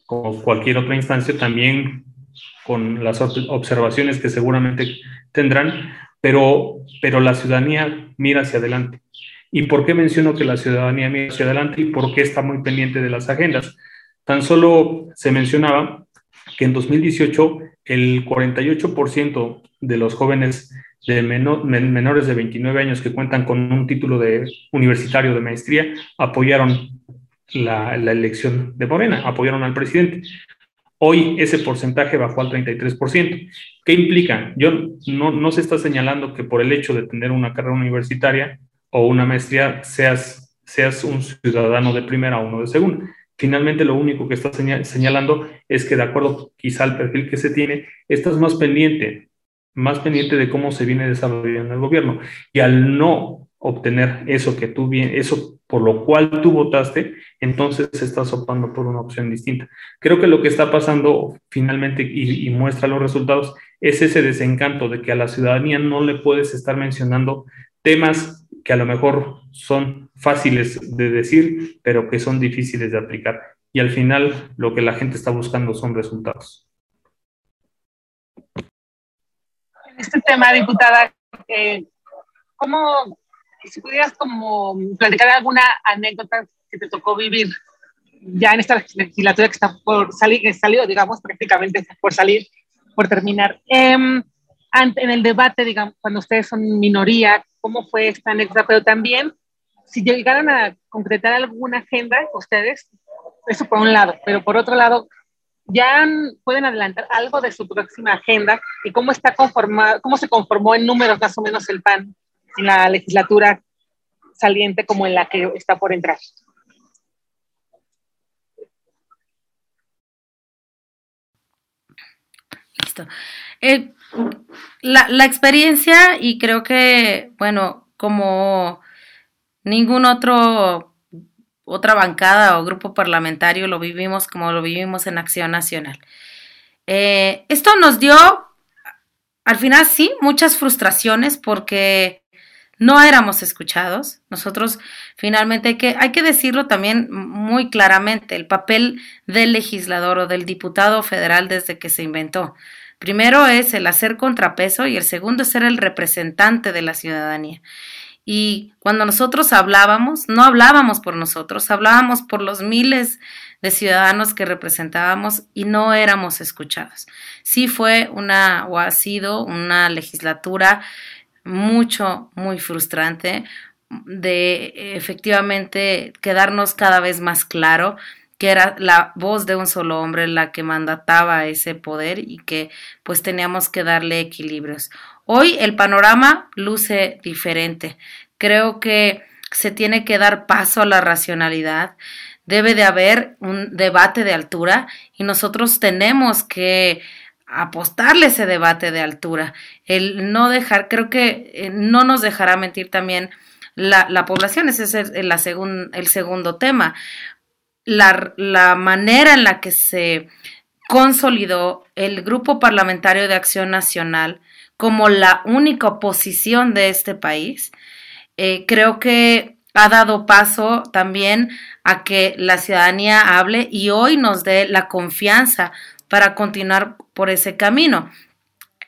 como cualquier otra instancia, también con las observaciones que seguramente tendrán, pero, pero la ciudadanía mira hacia adelante. ¿Y por qué menciono que la ciudadanía mira hacia adelante y por qué está muy pendiente de las agendas? Tan solo se mencionaba que en 2018 el 48% de los jóvenes menores de 29 años que cuentan con un título de universitario de maestría apoyaron la, elección de Morena, apoyaron al presidente. Hoy ese porcentaje bajó al 33%. ¿Qué implica? Yo no se está señalando que por el hecho de tener una carrera universitaria o una maestría seas, seas un ciudadano de primera o uno de segunda finalmente lo único que está señalando es que de acuerdo quizá al perfil que se tiene, estás más pendiente, más pendiente de cómo se viene desarrollando el gobierno. Y al no obtener eso que tú bien, eso por lo cual tú votaste, entonces estás optando por una opción distinta. Creo que lo que está pasando finalmente y, y muestra los resultados es ese desencanto de que a la ciudadanía no le puedes estar mencionando temas que a lo mejor son fáciles de decir, pero que son difíciles de aplicar. Y al final lo que la gente está buscando son resultados. En este tema, diputada, eh, ¿cómo, si pudieras como platicar alguna anécdota que te tocó vivir ya en esta legislatura que está por salir, que salió, digamos, prácticamente por salir, por terminar. Eh, en el debate, digamos, cuando ustedes son minoría, cómo fue esta anécdota, pero también si llegaron a concretar alguna agenda ustedes, eso por un lado, pero por otro lado, ya pueden adelantar algo de su próxima agenda y cómo está conformado, cómo se conformó en números más o menos el PAN en la legislatura saliente como en la que está por entrar. Eh, la, la experiencia y creo que, bueno, como ningún otro, otra bancada o grupo parlamentario lo vivimos como lo vivimos en Acción Nacional. Eh, esto nos dio, al final sí, muchas frustraciones porque no éramos escuchados. Nosotros finalmente hay que, hay que decirlo también muy claramente, el papel del legislador o del diputado federal desde que se inventó. Primero es el hacer contrapeso y el segundo es ser el representante de la ciudadanía. Y cuando nosotros hablábamos, no hablábamos por nosotros, hablábamos por los miles de ciudadanos que representábamos y no éramos escuchados. Sí fue una o ha sido una legislatura mucho, muy frustrante de efectivamente quedarnos cada vez más claro que era la voz de un solo hombre la que mandataba ese poder y que pues teníamos que darle equilibrios. Hoy el panorama luce diferente. Creo que se tiene que dar paso a la racionalidad, debe de haber un debate de altura y nosotros tenemos que apostarle ese debate de altura. El no dejar, creo que eh, no nos dejará mentir también la, la población, ese es el, el segundo tema. La, la manera en la que se consolidó el Grupo Parlamentario de Acción Nacional como la única oposición de este país, eh, creo que ha dado paso también a que la ciudadanía hable y hoy nos dé la confianza para continuar por ese camino.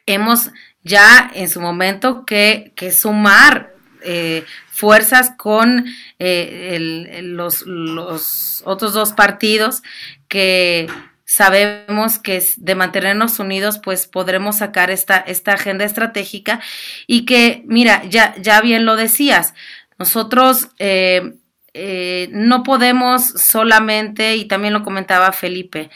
Hemos ya en su momento que, que sumar eh, fuerzas con eh, los, otros dos partidos que sabemos que de mantenernos unidos, pues podremos sacar esta, esta agenda estratégica y que, mira, ya, ya bien lo decías, nosotros eh, eh, no podemos solamente, y también lo comentaba Felipe,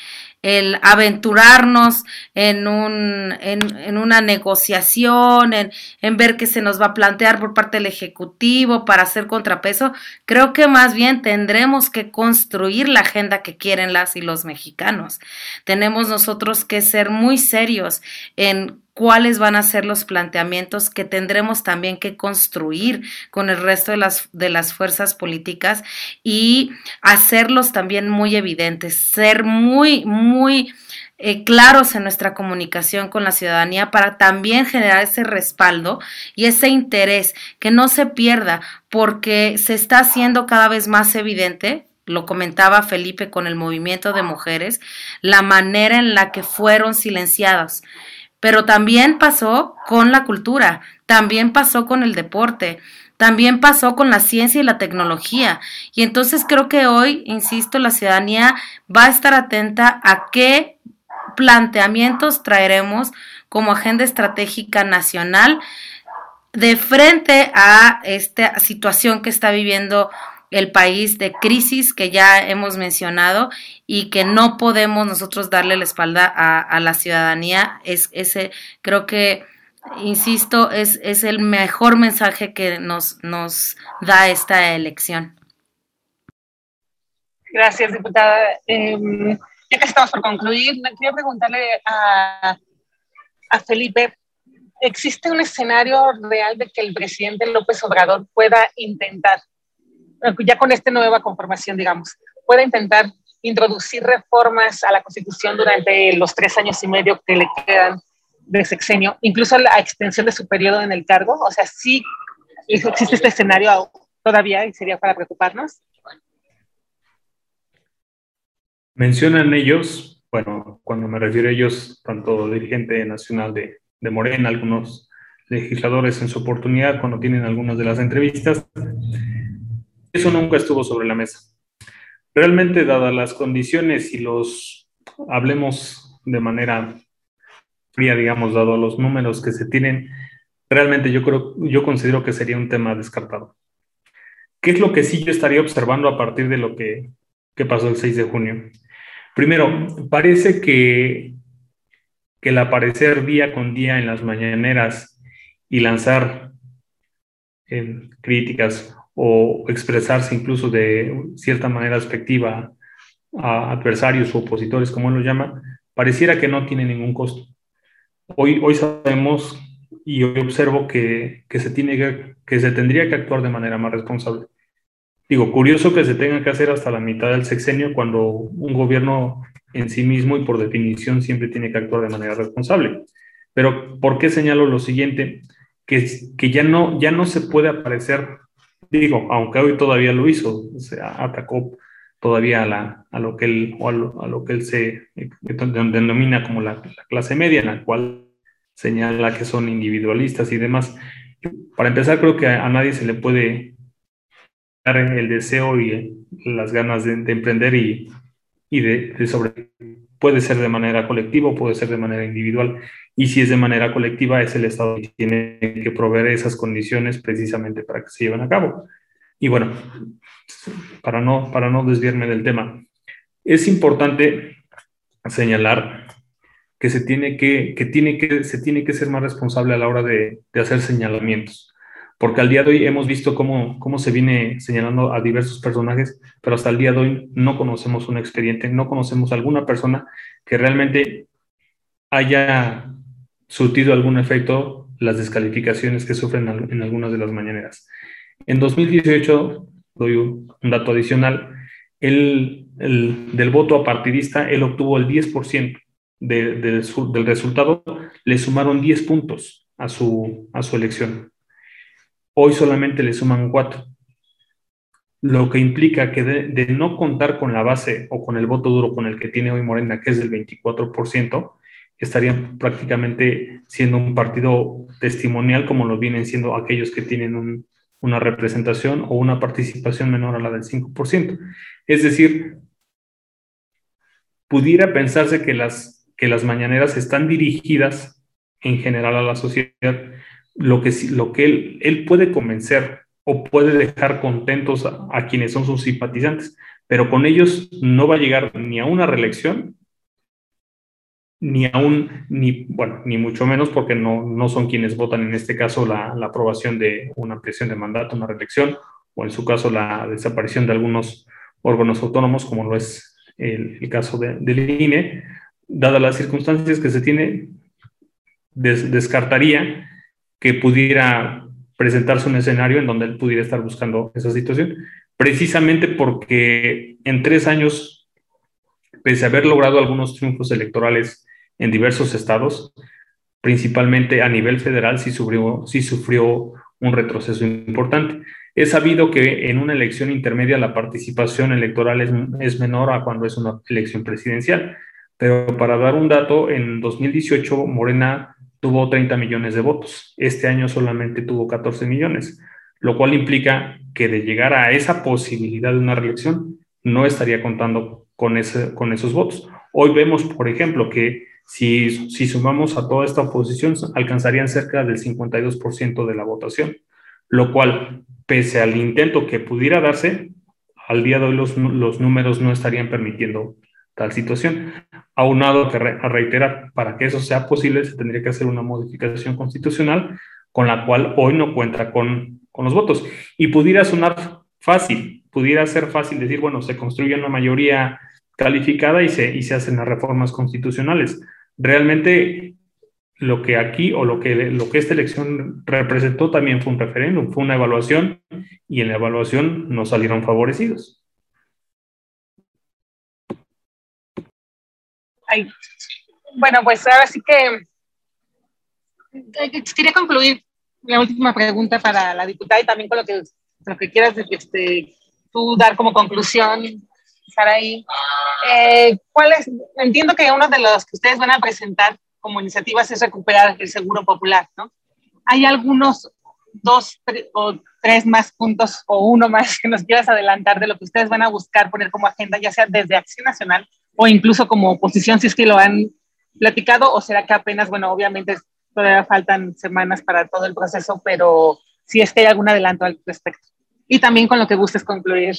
el aventurarnos en, un, en, una negociación, en, en, ver qué se nos va a plantear por parte del Ejecutivo para hacer contrapeso, creo que más bien tendremos que construir la agenda que quieren las y los mexicanos. Tenemos nosotros que ser muy serios en cuáles van a ser los planteamientos que tendremos también que construir con el resto de las, de las fuerzas políticas y hacerlos también muy evidentes, ser muy, muy eh, claros en nuestra comunicación con la ciudadanía para también generar ese respaldo y ese interés que no se pierda porque se está haciendo cada vez más evidente lo comentaba Felipe con el movimiento de mujeres, la manera en la que fueron silenciadas pero también pasó con la cultura, también pasó con el deporte, también pasó con la ciencia y la tecnología. Y entonces creo que hoy, insisto, la ciudadanía va a estar atenta a qué planteamientos traeremos como agenda estratégica nacional de frente a esta situación que está viviendo el país de crisis que ya hemos mencionado y que no podemos nosotros darle la espalda a, la ciudadanía. Es ese, creo que, insisto, es, es el mejor mensaje que nos, nos da esta elección. Gracias, diputada. Em, ya que estamos por concluir, quería preguntarle a, a Felipe, ¿existe un escenario real de que el presidente López Obrador pueda intentar ya con esta nueva conformación, digamos, pueda intentar introducir reformas a la Constitución durante los tres años y medio que le quedan de sexenio, incluso la extensión de su periodo en el cargo. O sea, sí existe este escenario todavía y sería para preocuparnos. Mencionan ellos, bueno, cuando me refiero a ellos, tanto dirigente nacional de, de Morena, algunos legisladores en su oportunidad, cuando tienen algunas de las entrevistas, eso nunca estuvo sobre la mesa. Realmente, dadas las condiciones y los, hablemos de manera fría, digamos, dado los números que se tienen, realmente yo creo, yo considero que sería un tema descartado. ¿Qué es lo que sí yo estaría observando a partir de lo que, que pasó el 6 de junio? Primero, parece que, que el aparecer día con día en las mañaneras y lanzar eh, críticas o expresarse incluso de cierta manera despectiva a adversarios o opositores, como él lo llama, pareciera que no tiene ningún costo. Hoy, hoy sabemos y hoy observo que, que se tiene que, que se tendría que actuar de manera más responsable. Digo, curioso que se tenga que hacer hasta la mitad del sexenio cuando un gobierno en sí mismo y por definición siempre tiene que actuar de manera responsable. Pero, ¿por qué señalo lo siguiente? Que, que ya, no, ya no se puede aparecer digo, aunque hoy todavía lo hizo, o atacó todavía a, la, a lo que él, o a lo, que él se denomina como la, clase media, en la cual señala que son individualistas y demás. Para empezar, creo que a, nadie se le puede dar el deseo y las ganas de, emprender y, y de, de, sobre. Puede ser de manera colectiva, puede ser de manera individual. Y si es de manera colectiva, es el Estado que tiene que proveer esas condiciones precisamente para que se lleven a cabo. Y bueno, para no, para no desviarme del tema, Es importante señalar que se tiene que, que, tiene que, se tiene que ser más responsable a la hora de, de, hacer señalamientos. Porque al día de hoy hemos visto cómo, cómo se viene señalando a diversos personajes, pero hasta el día de hoy no conocemos un expediente, no conocemos alguna persona que realmente haya surtido algún efecto las descalificaciones que sufren en algunas de las mañaneras. En 2018, doy un, dato adicional, el, el, del voto apartidista, él obtuvo el 10% de, de del resultado, le sumaron 10 puntos a su, a su elección. Hoy solamente le suman 4, lo que implica que de, de, no contar con la base o con el voto duro con el que tiene hoy Morena, que es del 24%, estarían prácticamente siendo un partido testimonial como lo vienen siendo aquellos que tienen un, una representación o una participación menor a la del 5%. Es decir, pudiera pensarse que las, que las mañaneras están dirigidas en general a la sociedad, lo que, lo que él, él puede convencer o puede dejar contentos a quienes son sus simpatizantes, pero con ellos no va a llegar ni a una reelección ni aún, ni, bueno, ni mucho menos porque no, no son quienes votan en este caso la, la, aprobación de una ampliación de mandato, una reelección, o en su caso la desaparición de algunos órganos autónomos, como lo es el, caso de, del INE, dadas las circunstancias que se tiene, des, descartaría que pudiera presentarse un escenario en donde él pudiera estar buscando esa situación, precisamente porque en tres años, pese a haber logrado algunos triunfos electorales en diversos estados, principalmente a nivel federal, sí sufrió, sí sufrió un retroceso importante. Es sabido que en una elección intermedia la participación electoral es, es, menor a cuando es una elección presidencial, pero para dar un dato, en 2018 Morena tuvo 30 millones de votos, este año solamente tuvo 14 millones, lo cual implica que de llegar a esa posibilidad de una reelección no estaría contando con, ese, con esos votos. Hoy vemos, por ejemplo, que si, si sumamos a toda esta oposición, alcanzarían cerca del 52% de la votación, lo cual, pese al intento que pudiera darse, al día de hoy los, los números no estarían permitiendo tal situación. Aunado que re, a reiterar, para que eso sea posible, se tendría que hacer una modificación constitucional con la cual hoy no cuenta con, con los votos. Y pudiera sonar fácil, pudiera ser fácil decir, bueno, se construye una mayoría calificada y se, y se hacen las reformas constitucionales realmente lo que aquí o lo que, lo que esta elección representó también fue un referéndum, fue una evaluación y en la evaluación no salieron favorecidos. Ay, bueno, pues ahora sí que quería concluir la última pregunta para la diputada y también con lo que, lo que quieras este, tú dar como conclusión ahí. Eh, ¿cuál es? Entiendo que uno de los que ustedes van a presentar como iniciativas es recuperar el seguro popular, ¿no? ¿Hay algunos dos o tres más puntos o uno más que nos quieras adelantar de lo que ustedes van a buscar poner como agenda, ya sea desde Acción Nacional o incluso como oposición, si es que lo han platicado, o será que apenas, bueno, obviamente todavía faltan semanas para todo el proceso, pero si es que hay algún adelanto al respecto. Y también con lo que gustes concluir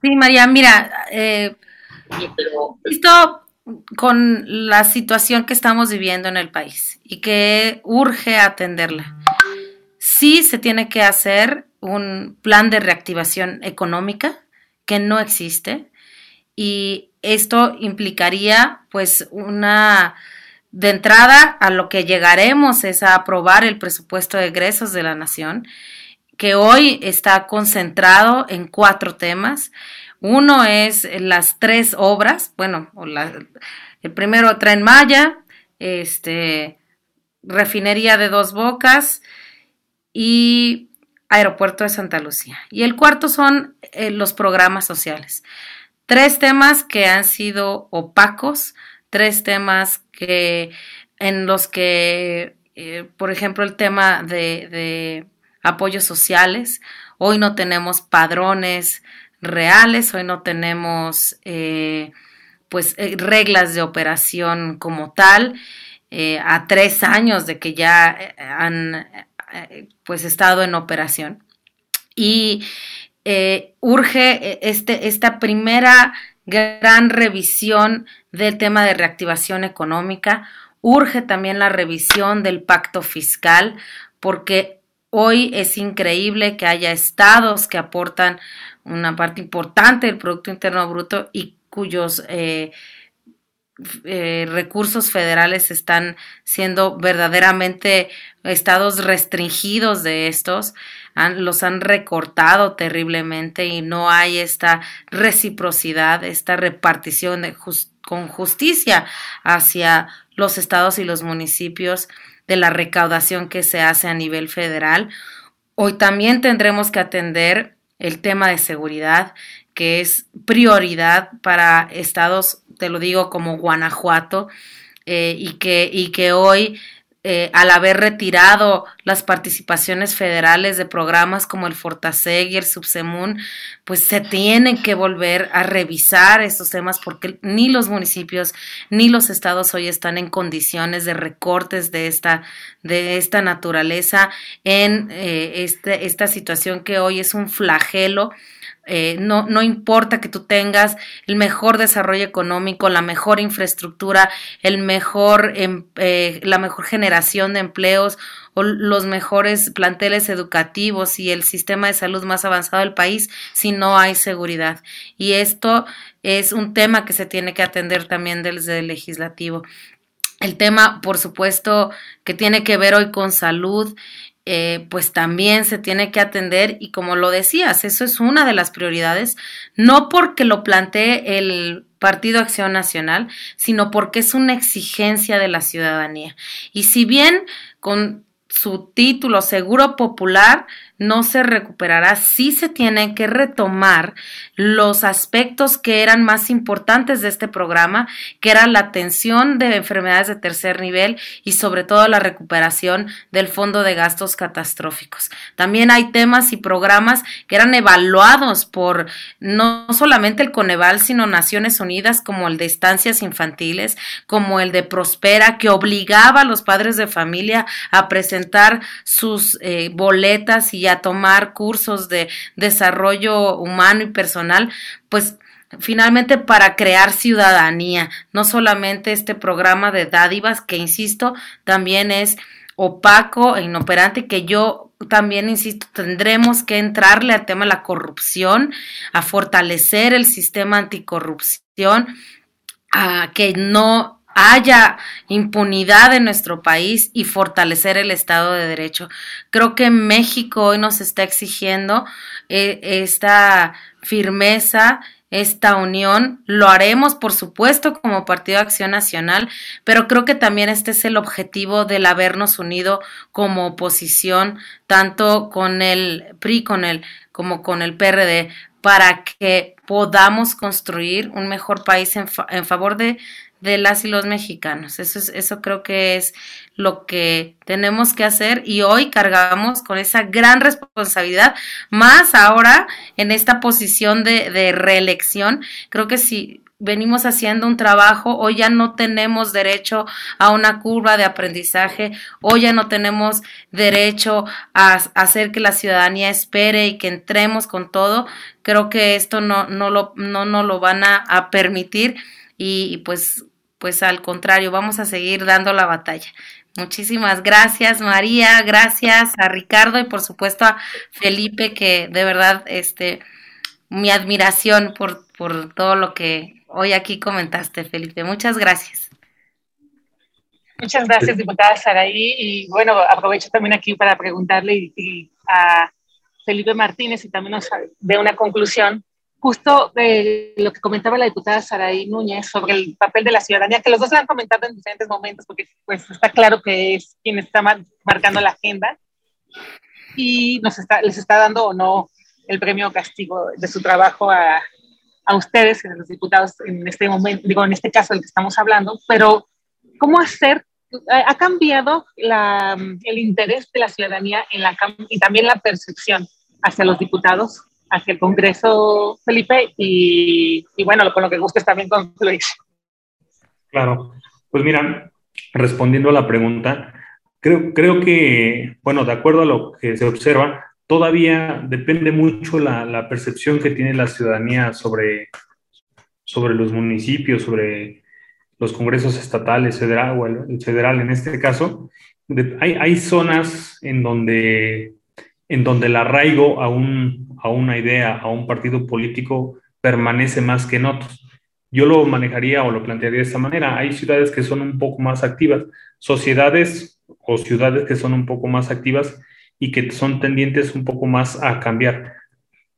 Sí, María, mira, eh, visto con la situación que estamos viviendo en el país y que urge atenderla. Sí se tiene que hacer un plan de reactivación económica que no existe y esto implicaría pues una de entrada a lo que llegaremos es a aprobar el presupuesto de egresos de la nación que hoy está concentrado en cuatro temas. Uno es las tres obras, bueno, el primero Tren Maya, este, refinería de dos bocas y aeropuerto de Santa Lucía. Y el cuarto son eh, los programas sociales. Tres temas que han sido opacos, tres temas que en los que, eh, por ejemplo, el tema de, de apoyos sociales. Hoy no tenemos padrones reales, hoy no tenemos eh, pues eh, reglas de operación como tal. Eh, a tres años de que ya han pues estado en operación. Y urge este, esta primera gran revisión del tema de reactivación económica, urge también la revisión del pacto fiscal, porque hoy es increíble que haya estados que aportan una parte importante del Producto Interno Bruto y cuyos eh, eh, recursos federales están siendo verdaderamente estados restringidos de estos, los han recortado terriblemente y no hay esta reciprocidad, esta repartición con justicia hacia los estados y los municipios de la recaudación que se hace a nivel federal. Hoy también tendremos que atender el tema de seguridad, que es prioridad para estados, te lo digo, como Guanajuato, eh, y, que, y que hoy eh, al haber retirado las participaciones federales de programas como el Fortaseg y el Subsemun, pues se tienen que volver a revisar estos temas porque ni los municipios ni los estados hoy están en condiciones de recortes de esta, de esta naturaleza en eh, este, esta situación que hoy es un flagelo eh, no, no importa que tú tengas el mejor desarrollo económico, la mejor infraestructura, el mejor, em, eh, la mejor generación de empleos o los mejores planteles educativos y el sistema de salud más avanzado del país si no hay seguridad. Y esto es un tema que se tiene que atender también desde el legislativo. El tema, por supuesto, que tiene que ver hoy con salud eh, pues también se tiene que atender y como lo decías, eso es una de las prioridades, no porque lo plantee el Partido Acción Nacional, sino porque es una exigencia de la ciudadanía. Y si bien con su título Seguro Popular no se recuperará, sí se tienen que retomar los aspectos que eran más importantes de este programa, que era la atención de enfermedades de tercer nivel y sobre todo la recuperación del fondo de gastos catastróficos. También hay temas y programas que eran evaluados por no solamente el Coneval, sino Naciones Unidas, como el de estancias infantiles, como el de Prospera, que obligaba a los padres de familia a presentar sus eh, boletas y a tomar cursos de desarrollo humano y personal, pues finalmente para crear ciudadanía, no solamente este programa de dádivas que, insisto, también es opaco e inoperante que yo también, insisto, tendremos que entrarle al tema de la corrupción, a fortalecer el sistema anticorrupción, a que no haya impunidad en nuestro país y fortalecer el Estado de Derecho. Creo que México hoy nos está exigiendo eh, esta firmeza, esta unión. Lo haremos, por supuesto, como Partido de Acción Nacional, pero creo que también este es el objetivo del habernos unido como oposición, tanto con el PRI con el, como con el PRD, para que podamos construir un mejor país en, en favor de de las y los mexicanos. Eso, es, eso creo que es lo que tenemos que hacer y hoy cargamos con esa gran responsabilidad, más ahora en esta posición de, de reelección. Creo que si venimos haciendo un trabajo, hoy ya no tenemos derecho a una curva de aprendizaje, hoy ya no tenemos derecho a, hacer que la ciudadanía espere y que entremos con todo. Creo que esto no, no, lo, no, no lo van a, a permitir y, pues, pues al contrario, vamos a seguir dando la batalla. Muchísimas gracias María, gracias a Ricardo y por supuesto a Felipe que de verdad este mi admiración por, por todo lo que hoy aquí comentaste Felipe. Muchas gracias. Muchas gracias, diputada Saraí. Y bueno, aprovecho también aquí para preguntarle a Felipe Martínez y también nos dé una conclusión justo de lo que comentaba la diputada Saraí Núñez sobre el papel de la ciudadanía, que los dos lo han comentado en diferentes momentos, porque pues está claro que es quien está marcando la agenda y nos está, les está dando o no el premio castigo de su trabajo a, a ustedes, a los diputados en este momento, digo, en este caso del que estamos hablando, pero ¿cómo hacer? Ha cambiado la, el interés de la ciudadanía en la, y también la percepción hacia los diputados hacia el Congreso, Felipe, y, bueno, con lo que gustes también concluir. Claro, pues mira, respondiendo a la pregunta, creo, creo que, bueno, de acuerdo a lo que se observa, todavía depende mucho la, percepción que tiene la ciudadanía sobre, sobre los municipios, sobre los congresos estatales, federal o el, federal en este caso. hay, hay, zonas en donde, en donde el arraigo a, a una idea, a un partido político, permanece más que en otros. Yo lo manejaría o lo plantearía de esta manera. Hay ciudades que son un poco más activas, sociedades o ciudades que son un poco más activas y que son tendientes un poco más a cambiar.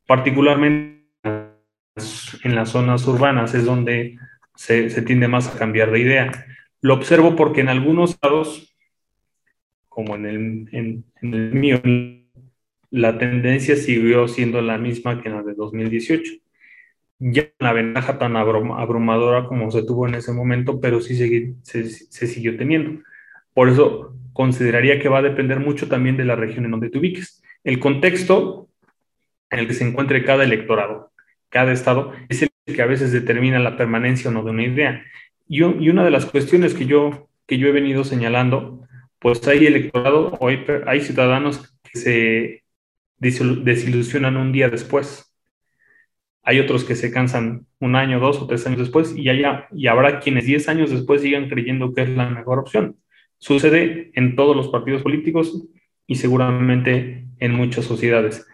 Particularmente en las zonas urbanas es donde se, tiende más a cambiar de idea. Lo observo porque en algunos lados, como en el, en el mío, la tendencia siguió siendo la misma que en la de 2018 ya la ventaja tan abrumadora como se tuvo en ese momento, pero sí se, se, siguió teniendo. Por eso consideraría que va a depender mucho también de la región en donde te ubiques. El contexto en el que se encuentre cada electorado, cada estado, es el que a veces determina la permanencia o no de una idea. Y, una de las cuestiones que yo, que yo he venido señalando, pues hay electorado hay, hay ciudadanos que se desilusionan un día después hay otros que se cansan un año, dos o tres años después y, haya, habrá quienes diez años después sigan creyendo que es la mejor opción. Sucede en todos los partidos políticos y seguramente en muchas sociedades.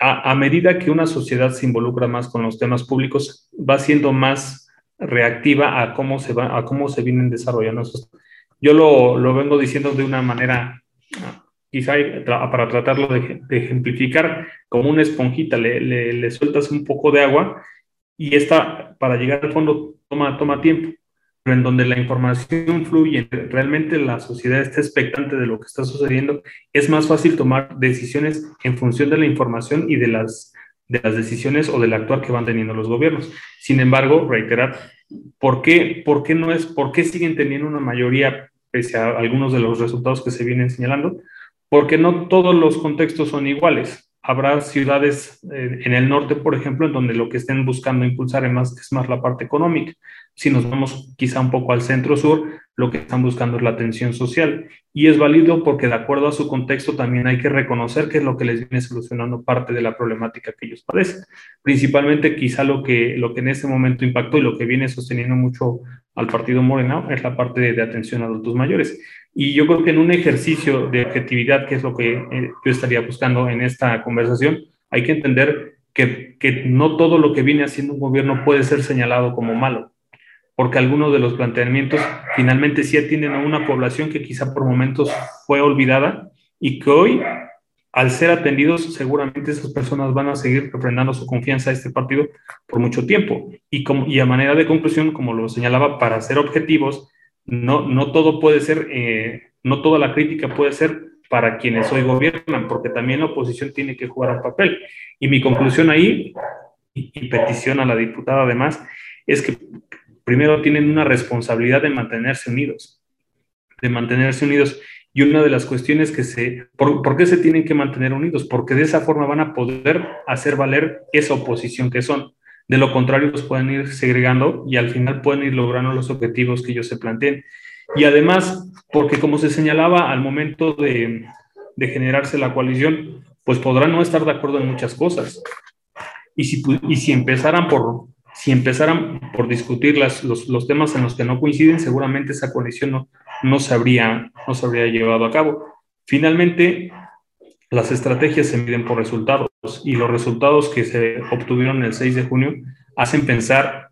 A, medida que una sociedad se involucra más con los temas públicos, va siendo más reactiva a cómo se, va, a cómo se vienen desarrollando esos. Yo lo vengo diciendo de una manera quizá para tratarlo de, ejemplificar, como una esponjita, le, le, sueltas un poco de agua y esta, para llegar al fondo, toma, toma tiempo. Pero en donde la información fluye, realmente la sociedad está expectante de lo que está sucediendo, es más fácil tomar decisiones en función de la información y de las, de las decisiones o del actuar que van teniendo los gobiernos. Sin embargo, reiterar, ¿por qué, por qué no es, por qué siguen teniendo una mayoría pese a algunos de los resultados que se vienen señalando? Porque no todos los contextos son iguales. Habrá ciudades eh, en el norte, por ejemplo, en donde lo que estén buscando impulsar es más, es más la parte económica. Si nos vamos quizá un poco al centro sur, lo que están buscando es la atención social. Y es válido porque de acuerdo a su contexto también hay que reconocer que es lo que les viene solucionando parte de la problemática que ellos padecen. Principalmente quizá lo que, lo que en ese momento impactó y lo que viene sosteniendo mucho al partido Morena es la parte de, atención a adultos mayores. Y yo creo que en un ejercicio de objetividad, que es lo que eh, yo estaría buscando en esta conversación, hay que entender que, que no todo lo que viene haciendo un gobierno puede ser señalado como malo porque algunos de los planteamientos finalmente sí atienden a una población que quizá por momentos fue olvidada y que hoy, al ser atendidos, seguramente esas personas van a seguir refrendando su confianza a este partido por mucho tiempo. Y, como, y a manera de conclusión, como lo señalaba, para ser objetivos, no, no todo puede ser, eh, no toda la crítica puede ser para quienes hoy gobiernan, porque también la oposición tiene que jugar un papel. Y mi conclusión ahí, y petición a la diputada además, es que primero tienen una responsabilidad de mantenerse unidos, de mantenerse unidos. Y una de las cuestiones que se, ¿por, qué se tienen que mantener unidos? Porque de esa forma van a poder hacer valer esa oposición que son. De lo contrario, los pueden ir segregando y al final pueden ir logrando los objetivos que ellos se planteen. Y además, porque como se señalaba al momento de, de generarse la coalición, pues podrán no estar de acuerdo en muchas cosas. Y si, y si empezaran por, si empezaran por discutir las, los, los, temas en los que no coinciden, seguramente esa coalición no, no, se habría, no se habría llevado a cabo. Finalmente, las estrategias se miden por resultados y los resultados que se obtuvieron el 6 de junio hacen pensar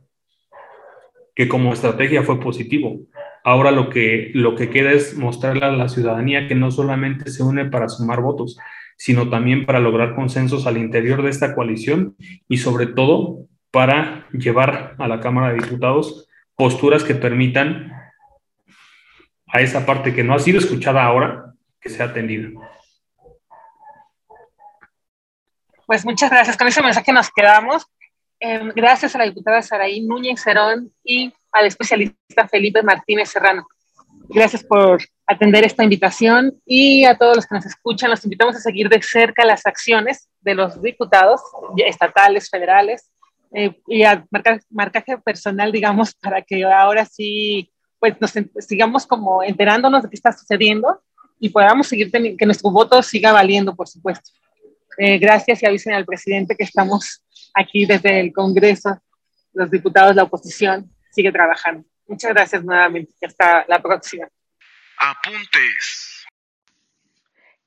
que como estrategia fue positivo. Ahora lo que, lo que queda es mostrarle a la ciudadanía que no solamente se une para sumar votos, sino también para lograr consensos al interior de esta coalición y sobre todo para llevar a la Cámara de Diputados posturas que permitan a esa parte que no ha sido escuchada ahora que sea atendida. Pues muchas gracias. Con ese mensaje nos quedamos. Em, gracias a la diputada Saraí Núñez Cerón y al especialista Felipe Martínez Serrano. Gracias por atender esta invitación y a todos los que nos escuchan, los invitamos a seguir de cerca las acciones de los diputados estatales, federales, eh, y a marcar, marcaje personal, digamos, (laughs) para que ahora sí, pues nos sigamos como enterándonos de qué está sucediendo y podamos seguir, que nuestro voto siga valiendo, por supuesto. Eh, gracias y avisen al presidente que estamos aquí desde el Congreso, los diputados, la oposición, sigue trabajando. Muchas gracias nuevamente y hasta la próxima. Apuntes.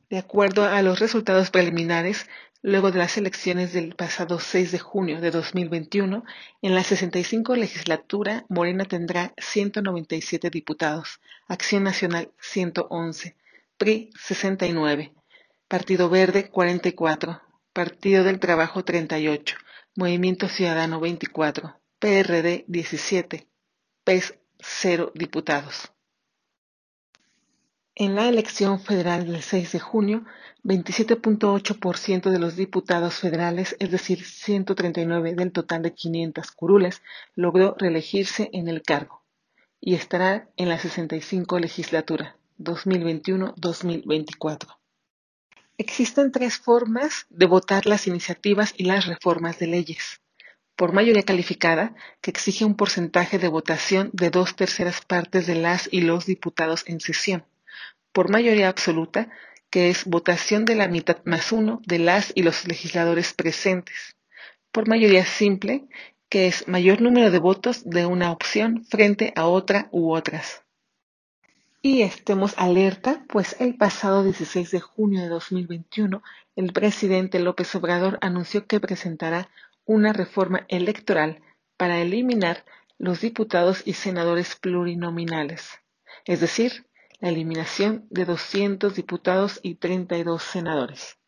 De acuerdo a los resultados preliminares, luego de las elecciones del pasado 6 de junio de 2021, en la 65 legislatura, Morena tendrá 197 diputados, Acción Nacional 111, PRI 69, Partido Verde 44, Partido del Trabajo 38, Movimiento Ciudadano 24, PRD 17, PES 0 diputados. En la elección federal del 6 de junio, 27.8% de los diputados federales, es decir, 139 del total de 500 curules, logró reelegirse en el cargo y estará en la 65 legislatura 2021-2024. Existen tres formas de votar las iniciativas y las reformas de leyes. Por mayoría calificada, que exige un porcentaje de votación de dos terceras partes de las y los diputados en sesión por mayoría absoluta, que es votación de la mitad más uno de las y los legisladores presentes, por mayoría simple, que es mayor número de votos de una opción frente a otra u otras. Y estemos alerta, pues el pasado 16 de junio de 2021, el presidente López Obrador anunció que presentará una reforma electoral para eliminar los diputados y senadores plurinominales, es decir, la eliminación de 200 diputados y 32 senadores.